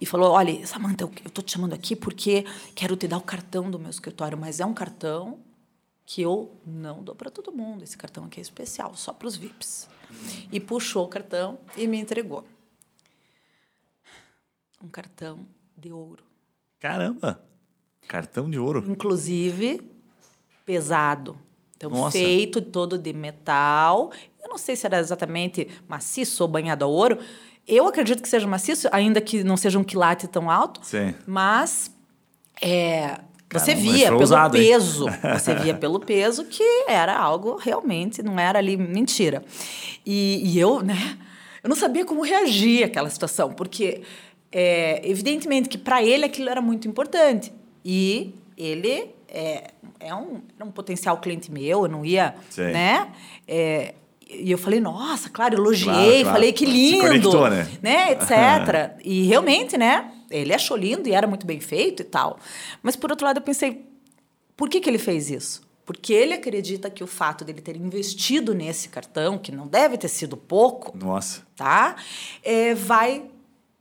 E falou, olha, Samanta, eu estou te chamando aqui porque quero te dar o cartão do meu escritório, mas é um cartão que eu não dou para todo mundo. Esse cartão aqui é especial, só para os VIPs. E puxou o cartão e me entregou. Um cartão de ouro. Caramba! Cartão de ouro. Inclusive, pesado. Então, Nossa. feito todo de metal. Eu não sei se era exatamente maciço ou banhado a ouro. Eu acredito que seja maciço, ainda que não seja um quilate tão alto. Sim. Mas é, você Caramba, via pelo peso. Você via pelo peso que era algo realmente, não era ali mentira. E, e eu, né? Eu não sabia como reagir àquela situação, porque é, evidentemente que para ele aquilo era muito importante. E ele é, é um, era um potencial cliente meu, eu não ia, Sim. né? É, e eu falei, nossa, claro, elogiei, Claro, claro. falei que lindo, conectou, né? né, etc. e realmente, né, ele achou lindo e era muito bem feito e tal. Mas por outro lado, eu pensei, por que, que ele fez isso? Porque ele acredita que o fato dele ter investido nesse cartão, que não deve ter sido pouco, Nossa. tá? É, vai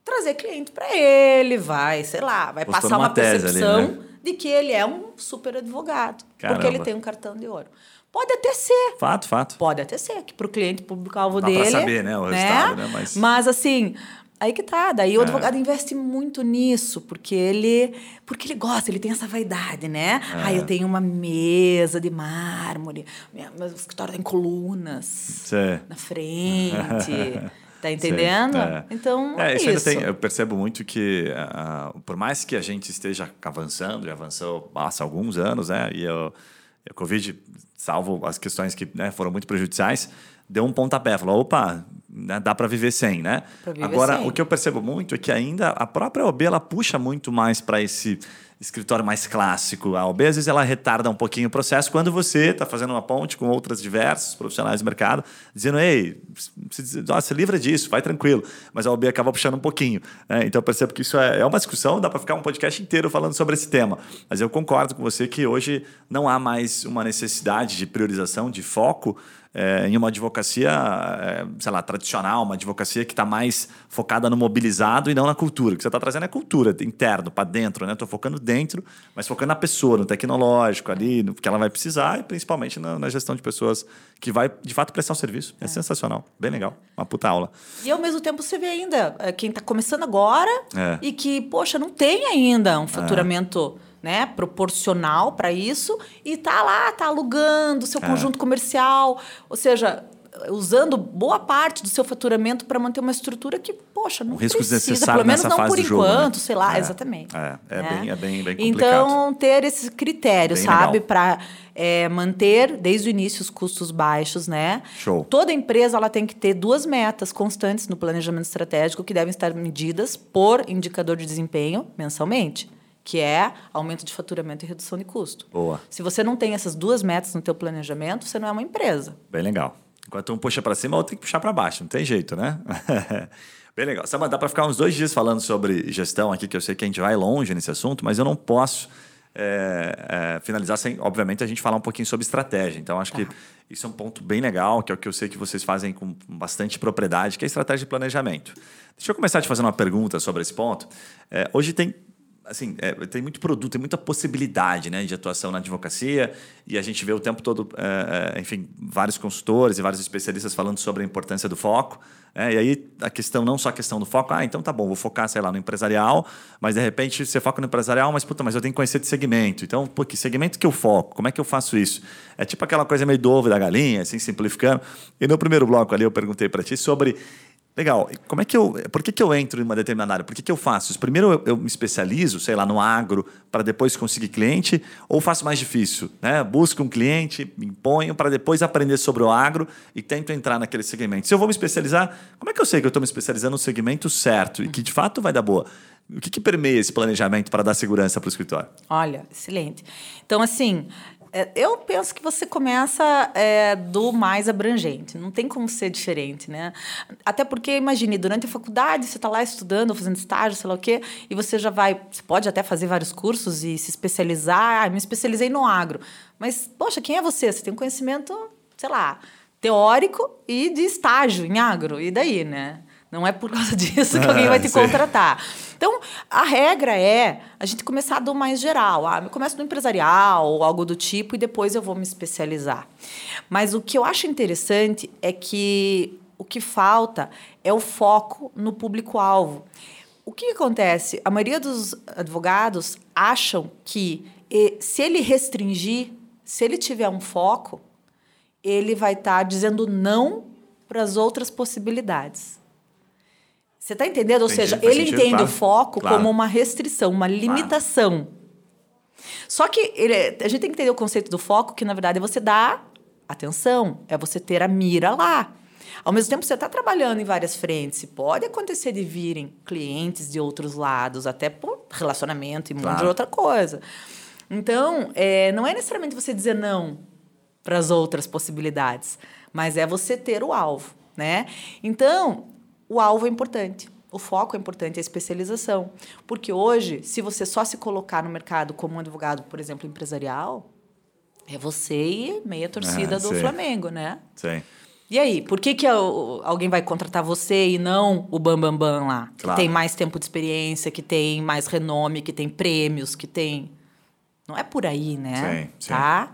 trazer cliente para ele, vai, sei lá, vai Postou passar uma percepção ali, né? de que ele é um super advogado, Caramba. porque ele tem um cartão de ouro. Pode até ser, Fato, fato. pode até ser, que para o cliente público-alvo Dá dele. saber, né, o resultado, né, mas- assim, aí que tá. Daí o É. advogado investe muito nisso, porque ele, porque ele gosta, ele tem essa vaidade, né? É. Ah, eu tenho uma mesa de mármore, meu escritório tem colunas Cê- na frente. Tá entendendo? É. Então, É, é, isso tem- eu percebo muito que, ah, por mais que a gente esteja avançando, já avançou há alguns anos, né? E eu, e o Covid, salvo as questões que né, foram muito prejudiciais, deu um pontapé. Falou, opa, né, dá para viver sem, né? Viver Agora, sem. o que eu percebo muito é que ainda a própria OB, ela puxa muito mais para esse escritório mais clássico. A OB, às vezes, ela retarda um pouquinho o processo quando você está fazendo uma ponte com outras diversos profissionais do mercado, dizendo, ei, se, se livra disso, vai tranquilo. Mas a OB acaba puxando um pouquinho. né? Então, eu percebo que isso é, é uma discussão, dá para ficar um podcast inteiro falando sobre esse tema. Mas eu concordo com você que hoje não há mais uma necessidade de priorização, de foco, é, em uma advocacia, é, sei lá, tradicional, uma advocacia que está mais focada no mobilizado e não na cultura. O que você está trazendo é cultura, interno, para dentro, né? Estou focando dentro, mas focando na pessoa, no tecnológico ali, no que ela vai precisar e principalmente na, na gestão de pessoas que vai, de fato, prestar o serviço. É, sensacional, bem legal, uma puta aula. E ao mesmo tempo você vê ainda eh, quem está começando agora É. e que, poxa, não tem ainda um faturamento né, proporcional para isso e tá lá, tá alugando seu É. conjunto comercial, ou seja, usando boa parte do seu faturamento para manter uma estrutura que, poxa, não Um risco precisa, pelo menos não por do jogo, né? enquanto, sei lá, É, exatamente. é, é né? bem- é bem- bem complicado. Então, ter esse critério, Bem sabe, para manter desde o início os custos baixos, né? Show. Toda empresa ela tem que ter duas metas constantes no planejamento estratégico que devem estar medidas por indicador de desempenho mensalmente, que é aumento de faturamento e redução de custo. Boa. Se você não tem essas duas metas no teu planejamento, você não é uma empresa. Bem legal. Enquanto um puxa para cima, o outro tem que puxar para baixo, não tem jeito, né? Bem legal. Samanta, dá para ficar uns dois dias falando sobre gestão aqui, que eu sei que a gente vai longe nesse assunto, mas eu não posso é, é, finalizar sem, obviamente, a gente falar um pouquinho sobre estratégia. Então, acho que isso é um ponto bem legal, que é o que eu sei que vocês fazem com bastante propriedade, que é a estratégia de planejamento. Deixa eu começar te fazendo uma pergunta sobre esse ponto. É, hoje tem assim, é, tem muito produto, tem muita possibilidade né, de atuação na advocacia e a gente vê o tempo todo, é, é, enfim, vários consultores e vários especialistas falando sobre a importância do foco. né, e aí a questão, não só a questão do foco, ah, então tá bom, vou focar, sei lá, no empresarial, mas de repente você foca no empresarial, mas puta, mas eu tenho que conhecer de segmento. Então, pô, que segmento que eu foco? Como é que eu faço isso? É tipo aquela coisa meio do ovo da galinha, assim, simplificando. E no primeiro bloco ali eu perguntei para ti sobre Legal. Como é que eu, por que, que eu entro em uma determinada área? Por que, que eu faço isso? Primeiro eu, eu me especializo, sei lá, no agro, para depois conseguir cliente, ou faço mais difícil? Né? Busco um cliente, me imponho para depois aprender sobre o agro e tento entrar naquele segmento. Se eu vou me especializar, como é que eu sei que eu estou me especializando no segmento certo e que de fato vai dar boa? O que, que permeia esse planejamento para dar segurança para o escritório? Olha, excelente. Então, assim, eu penso que você começa é, do mais abrangente. Não tem como ser diferente, né? Até porque, imagine, durante a faculdade, você está lá estudando, fazendo estágio, sei lá o quê, e você já vai... Você pode até fazer vários cursos e se especializar. Ah, me especializei no agro. Mas, poxa, quem é você? Você tem um conhecimento, sei lá, teórico e de estágio em agro. E daí, né? Não é por causa disso que alguém vai te contratar. Então, a regra é a gente começar do mais geral. Ah, eu começo no empresarial ou algo do tipo e depois eu vou me especializar. Mas o que eu acho interessante é que o que falta é o foco no público-alvo. O que acontece? A maioria dos advogados acham que se ele restringir, se ele tiver um foco, ele vai estar dizendo não para as outras possibilidades. Você está entendendo? Ou Entendi, seja, ele sentido, entende claro. o foco Claro. como uma restrição, uma limitação. Só que ele, é- a gente tem que entender o conceito do foco, que na verdade é você dar atenção, é você ter a mira lá. Ao mesmo tempo, você está trabalhando em várias frentes. Pode acontecer de virem clientes de outros lados, até por relacionamento e um monte de Claro. outra coisa. Então, é, não é necessariamente você dizer não para as outras possibilidades, mas é você ter o alvo, né? Então, o alvo é importante. O foco é importante, a especialização. Porque hoje, se você só se colocar no mercado como um advogado, por exemplo, empresarial, é você e meia torcida Ah, do sei. Flamengo, né? Sim. E aí, por que, que alguém vai contratar você e não o Bambambam Bam Bam lá? Claro. Que tem mais tempo de experiência, que tem mais renome, que tem prêmios, que tem. Não é por aí, né? Sim, sim. Tá?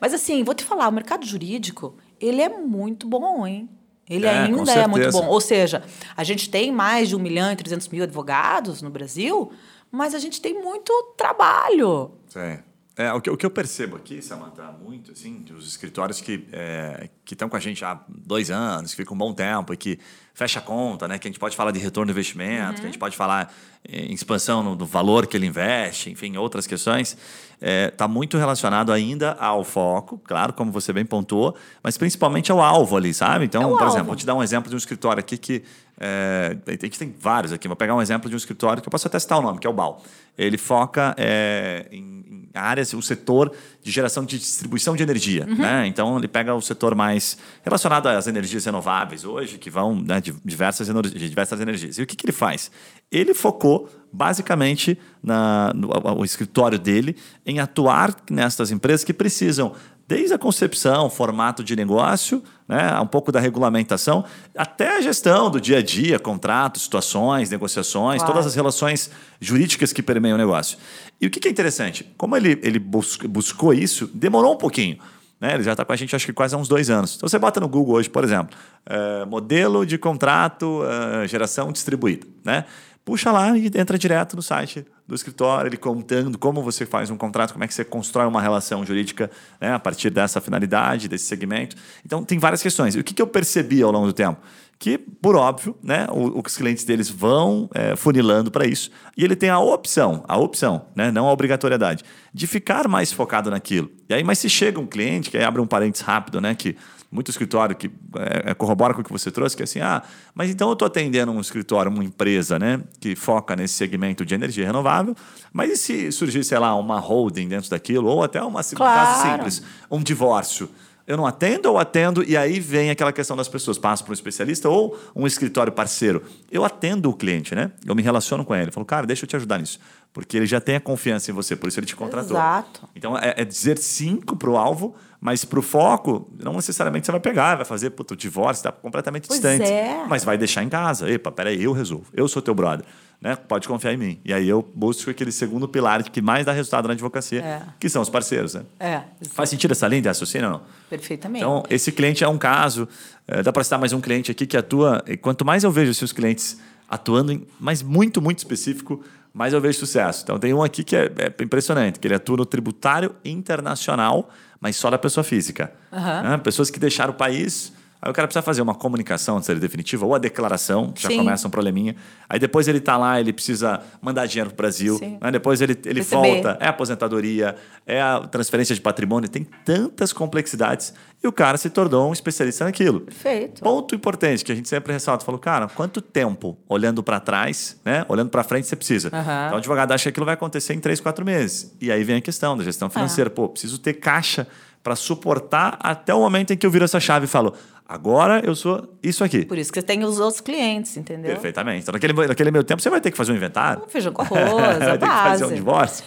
Mas assim, vou te falar, o mercado jurídico, ele é muito bom, hein? Ele é, ainda é muito bom. Ou seja, a gente tem mais de 1 milhão e 300 mil advogados no Brasil, mas a gente tem muito trabalho. Sim. É, o, que, o que eu percebo aqui, Samantha, muito, assim, dos escritórios que é, estão com a gente há dois anos, que ficam um bom tempo e que fecha a conta, né? Que a gente pode falar de retorno de investimento, uhum. que a gente pode falar em expansão no, do valor que ele investe, enfim, outras questões. Está é, tá muito relacionado ainda ao foco, claro, como você bem pontuou, mas principalmente ao alvo ali, sabe? Então, é por alvo. exemplo, vou te dar um exemplo de um escritório aqui que é, a gente tem vários aqui. Vou pegar um exemplo de um escritório que eu posso até citar o nome, que é o BAL. Ele foca é, em áreas, o setor de geração de distribuição de energia. Uhum. Né? Então, ele pega o setor mais relacionado às energias renováveis hoje, que vão né, de diversas, diversas energias. E o que, que ele faz? Ele focou basicamente na, no, o escritório dele em atuar nessas empresas que precisam desde a concepção, formato de negócio, né, um pouco da regulamentação, até a gestão do dia a dia, contratos, situações, negociações, claro. todas as relações jurídicas que permeiam o negócio. E o que é interessante? Como ele, ele buscou isso, demorou um pouquinho. Né? Ele já está com a gente acho que quase há uns dois anos. Então você bota no Google hoje, por exemplo, é, modelo de contrato, é, geração distribuída. Né? Puxa lá e entra direto no site do escritório, ele contando como você faz um contrato, como é que você constrói uma relação jurídica né, a partir dessa finalidade, desse segmento. Então, tem várias questões. E o que, que eu percebi ao longo do tempo? Que, por óbvio, né, os clientes deles vão é, funilando para isso. E ele tem a opção, a opção, né, não a obrigatoriedade, de ficar mais focado naquilo. E aí, mas se chega um cliente, que aí abre um parênteses rápido, né, que muito escritório que é, é, corrobora com o que você trouxe, que é assim, ah, mas então eu estou atendendo um escritório, uma empresa, né, que foca nesse segmento de energia renovável, mas e se surgir, sei lá, uma holding dentro daquilo, ou até uma claro. simples, um divórcio? Eu não atendo ou atendo? E aí vem aquela questão das pessoas, passam para um especialista ou um escritório parceiro. Eu atendo o cliente, né? Eu me relaciono com ele. Eu falo, cara, deixa eu te ajudar nisso. Porque ele já tem a confiança em você, por isso ele te contratou. Exato. Então é, é dizer cinco para o alvo, mas para o foco, não necessariamente você vai pegar, vai fazer, puto, o divórcio está completamente pois distante. É. Mas vai deixar em casa. Epa, peraí, eu resolvo. Eu sou teu brother. Né? Pode confiar em mim. E aí eu busco aquele segundo pilar que mais dá resultado na advocacia, é. que são os parceiros. Né? É, Faz sentido essa linha de raciocínio ou não? Perfeitamente. Então, esse cliente é um caso. É, dá para citar mais um cliente aqui que atua. E quanto mais eu vejo seus clientes atuando, em, mas muito, muito específico, mais eu vejo sucesso. Então, tem um aqui que é, é impressionante, que ele atua no tributário internacional mas só da pessoa física. Uhum. Né? Pessoas que deixaram o país. Aí o cara precisa fazer uma comunicação de ser definitiva ou a declaração, que já começa um probleminha. Aí depois ele está lá, ele precisa mandar dinheiro para o Brasil. Né? Depois ele, ele volta, é aposentadoria, é a transferência de patrimônio, tem tantas complexidades. E o cara se tornou um especialista naquilo. Perfeito. Ponto importante que a gente sempre ressalta: falou, cara, quanto tempo olhando para trás, né? olhando para frente, você precisa? Uhum. Então o advogado acha que aquilo vai acontecer em três, quatro meses. E aí vem a questão da gestão financeira. Pô, preciso ter caixa para suportar até o momento em que eu viro essa chave e falo: agora eu sou isso aqui. Por isso que você tem os outros clientes, entendeu? Perfeitamente. Então, naquele, naquele meio tempo, você vai ter que fazer um inventário. Um feijão com arroz, vai ter que fazer um divórcio.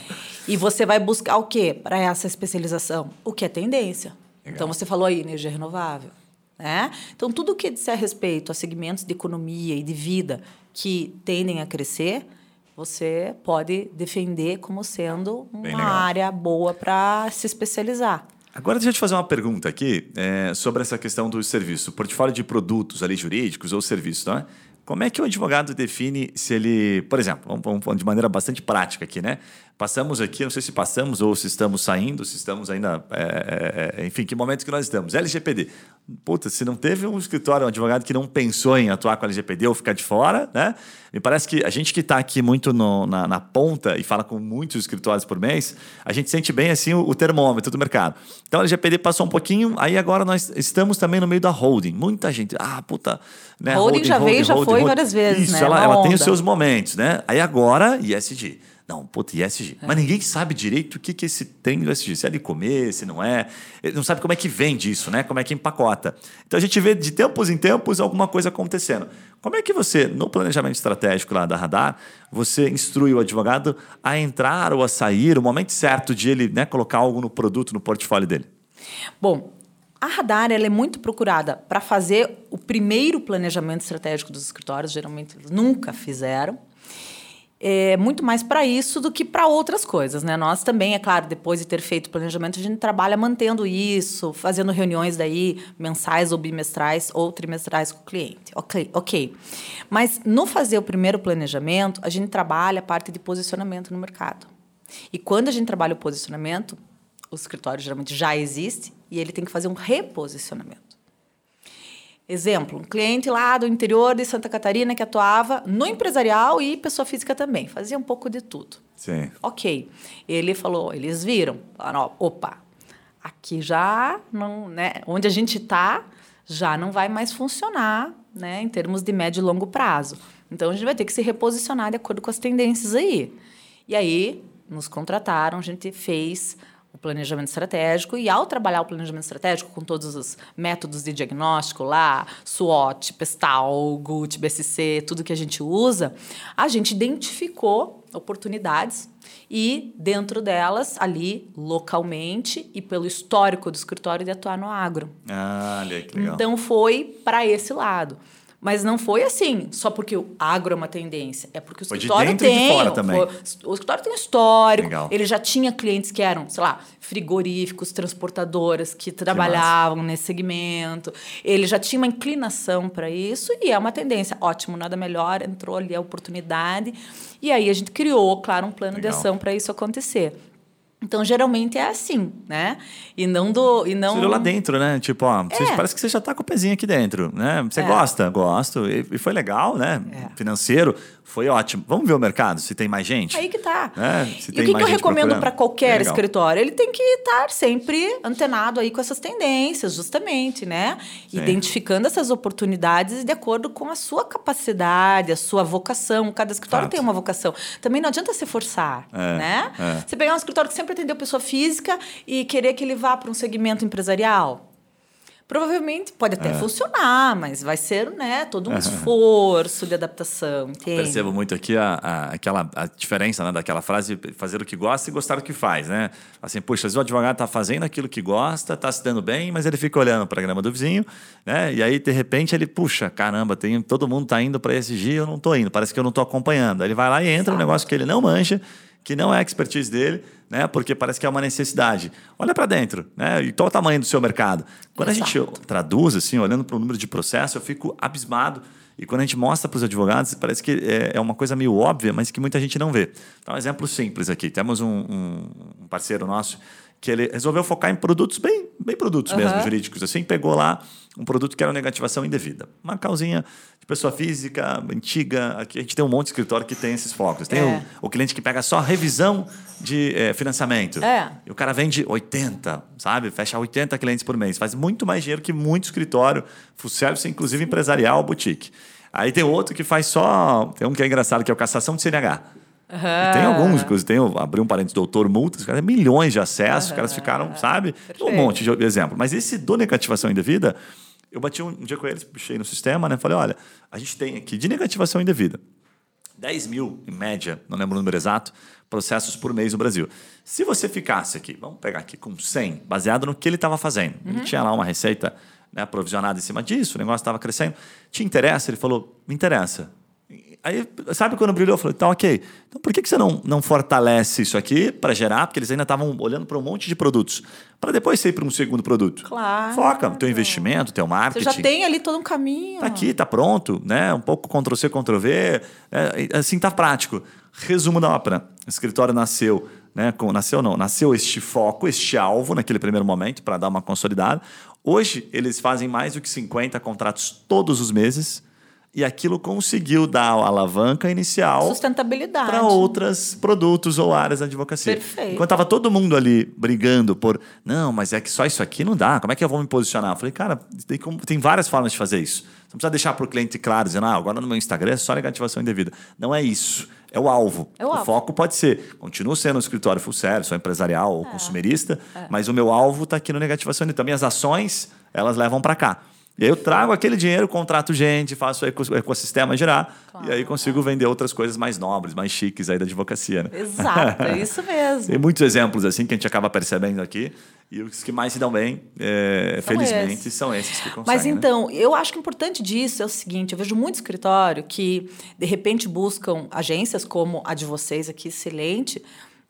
E você vai buscar o quê para essa especialização? O que é tendência. Legal. Então, você falou aí, energia renovável. Né? Então, tudo o que disser a respeito a segmentos de economia e de vida que tendem a crescer, você pode defender como sendo uma área boa para se especializar. Agora deixa eu te fazer uma pergunta aqui é, sobre essa questão do serviço, portfólio de produtos ali jurídicos ou serviços, não é? Como é que o advogado define se ele, por exemplo, vamos, vamos de maneira bastante prática aqui, né? Passamos aqui, não sei se passamos ou se estamos saindo, se estamos ainda. É, é, é enfim, que momento que nós estamos? LGPD. Puta, se não teve um escritório, um advogado que não pensou em atuar com LGPD ou ficar de fora, né? Me parece que a gente que está aqui muito no, na, na, ponta e fala com muitos escritórios por mês, a gente sente bem assim o, o termômetro do mercado. Então a LGPD passou um pouquinho, aí agora nós estamos também no meio da holding. Muita gente, ah, puta. Né, holding, holding já holding, veio, já holding, foi várias vezes. Isso, né? ela, ela tem os seus momentos, né? Aí agora, ISG. Não, puta, ISG. É. Mas ninguém sabe direito o que, que é esse trem do ISG. Se é de comer, se não é. Ele não sabe como é que vende isso, né? Como é que empacota. Então a gente vê de tempos em tempos alguma coisa acontecendo. Como é que você, no planejamento estratégico lá da Radar, você instrui o advogado a entrar ou a sair, o momento certo de ele né, colocar algo no produto, no portfólio dele? Bom, A Radar ela é muito procurada para fazer o primeiro planejamento estratégico dos escritórios, geralmente eles nunca fizeram é, muito mais para isso do que para outras coisas. Né? Nós também, é claro, depois de ter feito o planejamento, a gente trabalha mantendo isso, fazendo reuniões daí mensais ou bimestrais ou trimestrais com o cliente. Ok, ok. Mas no fazer o primeiro planejamento, a gente trabalha a parte de posicionamento no mercado. E quando a gente trabalha o posicionamento, o escritório geralmente já existe e ele tem que fazer um reposicionamento. Exemplo, um cliente lá do interior de Santa Catarina que atuava no empresarial e pessoa física também, fazia um pouco de tudo. Sim. Ok. Ele falou, eles viram, falaram, opa, aqui já não, né, onde a gente está já não vai mais funcionar, né, em termos de médio e longo prazo. Então a gente vai ter que se reposicionar de acordo com as tendências aí. E aí nos contrataram, a gente fez o planejamento estratégico e ao trabalhar o planejamento estratégico com todos os métodos de diagnóstico lá, SWOT, PESTAL, GUT, BSC, tudo que a gente usa, a gente identificou oportunidades e dentro delas ali localmente e pelo histórico do escritório de atuar no agro. Ah, olha que legal. Então foi para esse lado. Mas não foi assim, só porque o agro é uma tendência. É porque o Foi de escritório de tem. fora também. foi- o escritório tem um histórico. Legal. Ele já tinha clientes que eram, sei lá, frigoríficos, transportadoras que trabalhavam nesse segmento. Ele já tinha uma inclinação para isso e é uma tendência. Ótimo, nada melhor. Entrou ali a oportunidade. E aí a gente criou, claro, um plano Legal. de ação para isso acontecer. Então, geralmente é assim, né? E não do. E não... Você lá dentro, né? Tipo, ó, você- É. parece que você já tá com o pezinho aqui dentro, né? Você É. gosta? Gosto. E, e foi legal, né? É. Financeiro, foi ótimo. Vamos ver o mercado, se tem mais gente. Aí que tá. É, se e o que, que eu recomendo para qualquer Legal. escritório? Ele tem que estar sempre antenado aí com essas tendências, justamente, né? Sim. Identificando essas oportunidades de acordo com a sua capacidade, a sua vocação. Cada escritório Fato. tem uma vocação. Também não adianta se forçar, É, né? é. Você pegar um escritório que sempre atendeu pessoa física e querer que ele vá para um segmento empresarial. Provavelmente pode até É. funcionar, mas vai ser né, todo um esforço de adaptação, entende? Percebo muito aqui a, a- aquela a diferença né, daquela frase fazer o que gosta e gostar do que faz, né? Assim, vezes o advogado está fazendo aquilo que gosta, está se dando bem, mas ele fica olhando para a grama do vizinho, né? E aí, de repente, ele, puxa, caramba, tem, todo mundo está indo para esse dia, eu não estou indo, parece que eu não estou acompanhando. Aí ele vai lá e entra um negócio que ele não manja, que não é a expertise dele, né? Porque parece que é uma necessidade. Olha para dentro, né? E qual o tamanho do seu mercado? Quando a gente Exato. traduz, assim, olhando para o número de processo, eu fico abismado. E quando a gente mostra para os advogados, parece que é, é uma coisa meio óbvia, mas que muita gente não vê. Então, um exemplo simples aqui. Temos um, um- um parceiro nosso que ele resolveu focar em produtos bem, bem produtos mesmo, Aham. jurídicos. Assim, pegou lá um produto que era negativação indevida. Uma causinha pessoa física, antiga. Aqui a gente tem um monte de escritório que tem esses focos. Tem É. o, o cliente que pega só revisão de eh, financiamento. É. E o cara vende 80, sabe? Fecha 80 clientes por mês. Faz muito mais dinheiro que muito escritório, full service, inclusive empresarial, boutique. Aí tem outro que faz só. Tem um que é engraçado, que é o cassação de CNH. E tem alguns, inclusive, tem, abri um parênteses, doutor multas, têm milhões de acessos, os caras ficaram, sabe? Um Perfeito. monte de exemplo. Mas esse do negativação indevida, eu bati um, dia com eles, puxei no sistema, né? Falei, olha, a gente tem aqui de negativação indevida. 10 mil, em média, não lembro o número exato, processos por mês no Brasil. Se você ficasse aqui, vamos pegar aqui com 100, baseado no que ele estava fazendo. Ele tinha lá uma receita né, provisionada em cima disso, o negócio estava crescendo. Te interessa? Ele falou, me interessa. Aí, sabe quando brilhou? Eu falei, tá ok. Então por que, que você não, não fortalece isso aqui para gerar? Porque eles ainda estavam olhando para um monte de produtos. Para depois você ir para um segundo produto. Claro. Foca no teu investimento, teu Você marketing. já tem ali todo um caminho. Tá aqui, tá pronto, né? Um pouco Ctrl-C, Ctrl-V? E, assim tá prático. Resumo da ópera. O escritório nasceu, né? Com, nasceu não, nasceu este foco, este alvo naquele primeiro momento para dar uma consolidada. Hoje eles fazem mais do que 50 contratos todos os meses e aquilo conseguiu dar a alavanca inicial Sustentabilidade. para outros produtos ou áreas da advocacia. Perfeito. Enquanto tava todo mundo ali brigando por, não, mas é que só isso aqui não dá, como é que eu vou me posicionar? Eu falei, cara, tem, tem várias formas de fazer isso. Você não precisa deixar para o cliente claro, dizendo, ah, agora no meu Instagram é só negativação indevida. Não é isso. É o alvo. É o alvo. foco pode ser, continuo sendo um escritório full service, ou empresarial, É. ou consumerista, mas o meu alvo está aqui no negativação indevida. Então, minhas ações, elas levam para cá. E aí eu trago aquele dinheiro, contrato gente, faço o ecossistema girar claro, e aí consigo vender outras coisas mais nobres, mais chiques aí da advocacia. Né? Exato, é isso mesmo. Tem muitos exemplos assim que a gente acaba percebendo aqui e os que mais se dão bem, é, são felizmente, esses. são esses que conseguem. Mas né? então, né? eu acho que o importante disso é o seguinte: eu vejo muito escritório que de repente buscam agências como a de vocês aqui, excelente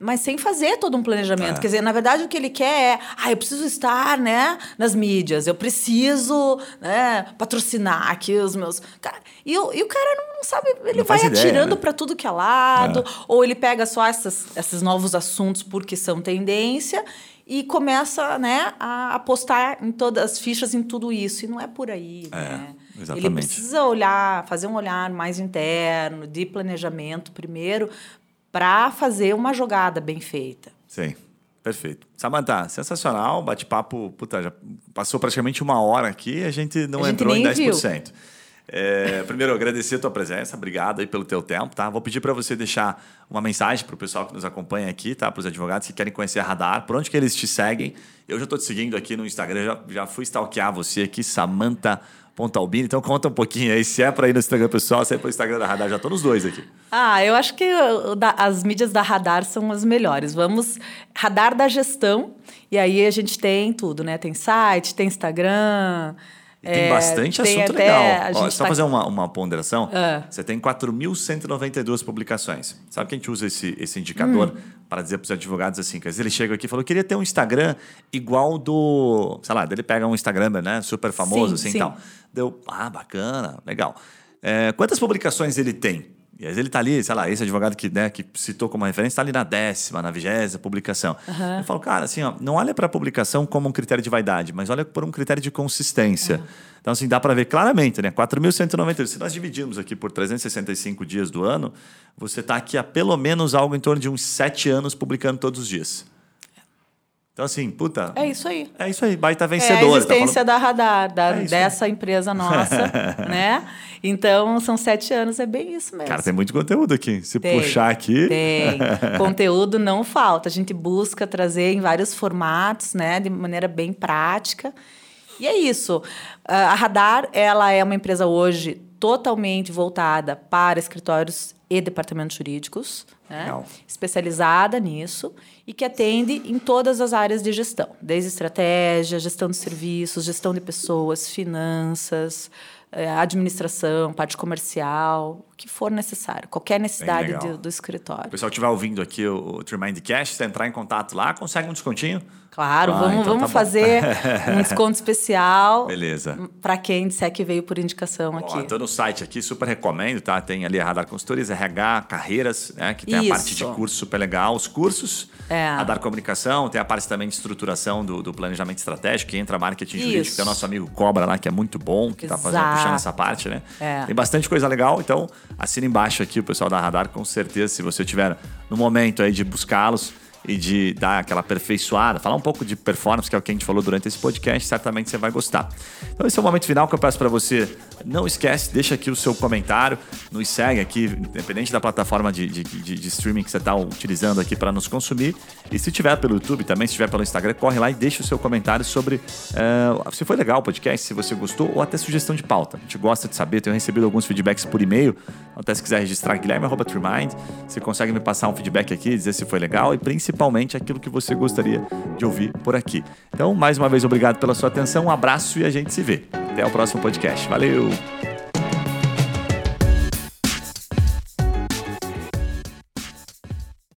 mas sem fazer todo um planejamento. É. Quer dizer, na verdade, o que ele quer é, ah, eu preciso estar, né, nas mídias, eu preciso, né, patrocinar aqui os meus. Cara, e, o, e o cara não sabe, ele não vai atirando né? para tudo que é lado, é. ou ele pega só essas, esses novos assuntos porque são tendência e começa, né, a apostar em todas as fichas em tudo isso. E não é por aí, é, né? Exatamente. Ele precisa olhar, fazer um olhar mais interno, de planejamento primeiro, para fazer uma jogada bem feita. Sim. Perfeito. Samantha, sensacional, bate-papo, puta, já passou praticamente uma hora aqui, a gente não a gente entrou em 10%. Viu. É, primeiro, agradecer a tua presença, obrigado aí pelo teu tempo, tá? Vou pedir para você deixar uma mensagem para o pessoal que nos acompanha aqui, tá? Para os advogados que querem conhecer a Radar, por onde que eles te seguem. Eu já estou te seguindo aqui no Instagram, já, já fui stalkear você aqui, Samantha Pontalbini. Então conta um pouquinho aí, se é para ir no Instagram pessoal, se é para o Instagram da Radar, já estou nos dois aqui. Ah, eu acho que as mídias da Radar são as melhores. Vamos, Radar da Gestão, e aí a gente tem tudo, né? Tem site, tem Instagram... E tem é, bastante tem assunto legal. Ó, só tá... fazer uma, uma ponderação. Ah. Você tem 4.192 publicações. Sabe que a gente usa esse, esse indicador hum. para dizer para os advogados assim? Que às vezes ele chega aqui e falou: queria ter um Instagram igual do. Sei lá, ele pega um Instagram né, super famoso sim, assim e tal. Deu, ah, bacana, legal. É, quantas publicações ele tem? E às vezes ele está ali, sei lá, esse advogado que, né, que citou como referência está ali na décima, na vigésima publicação. Uhum. Eu falo, cara, assim, ó, não olha para a publicação como um critério de vaidade, mas olha por um critério de consistência. Uhum. Então, assim, dá para ver claramente, né? 4.192. Se nós dividimos aqui por 365 dias do ano, você está aqui há pelo menos algo em torno de uns sete anos publicando todos os dias. Então, assim, puta. É isso aí. É isso aí, baita vencedor. É a tá existência tá da Radar, da, é dessa aí. empresa nossa, né? Então, são sete anos, é bem isso mesmo. Cara, tem muito conteúdo aqui. Se tem, puxar aqui. Tem. conteúdo não falta. A gente busca trazer em vários formatos, né? De maneira bem prática. E é isso. A Radar, ela é uma empresa hoje totalmente voltada para escritórios e departamentos jurídicos, né? especializada nisso e que atende em todas as áreas de gestão, desde estratégia, gestão de serviços, gestão de pessoas, finanças, eh, administração, parte comercial, o que for necessário, qualquer necessidade do, do, escritório. O pessoal que estiver ouvindo aqui o, o Trimind Cash, se entrar em contato lá, consegue um descontinho? Claro, ah, vamos, então vamos tá fazer um desconto especial. Beleza. Para quem disser que veio por indicação aqui. Estou no site aqui, super recomendo, tá? Tem ali a Radar Consultores, RH, Carreiras, né? Que tem Isso. a parte de curso super legal, os cursos, é. Radar Comunicação, tem a parte também de estruturação do, do planejamento estratégico, que entra marketing Isso. jurídico, tem o nosso amigo Cobra lá, que é muito bom, que está fazendo, puxando essa parte, né? É. Tem bastante coisa legal, então assina embaixo aqui o pessoal da Radar, com certeza, se você tiver no momento aí de buscá-los, e de dar aquela aperfeiçoada, falar um pouco de performance, que é o que a gente falou durante esse podcast, certamente você vai gostar. Então esse é o momento final que eu peço para você. Não esquece, deixa aqui o seu comentário, nos segue aqui, independente da plataforma de, de, de, de streaming que você está utilizando aqui para nos consumir. E se tiver pelo YouTube também, se tiver pelo Instagram, corre lá e deixa o seu comentário sobre uh, se foi legal o podcast, se você gostou, ou até sugestão de pauta. A gente gosta de saber, tenho recebido alguns feedbacks por e-mail, até se quiser registrar, guilherme.trimind, você consegue me passar um feedback aqui, dizer se foi legal e principalmente aquilo que você gostaria de ouvir por aqui. Então, mais uma vez, obrigado pela sua atenção, um abraço e a gente se vê. Até o próximo podcast. Valeu! Thank you.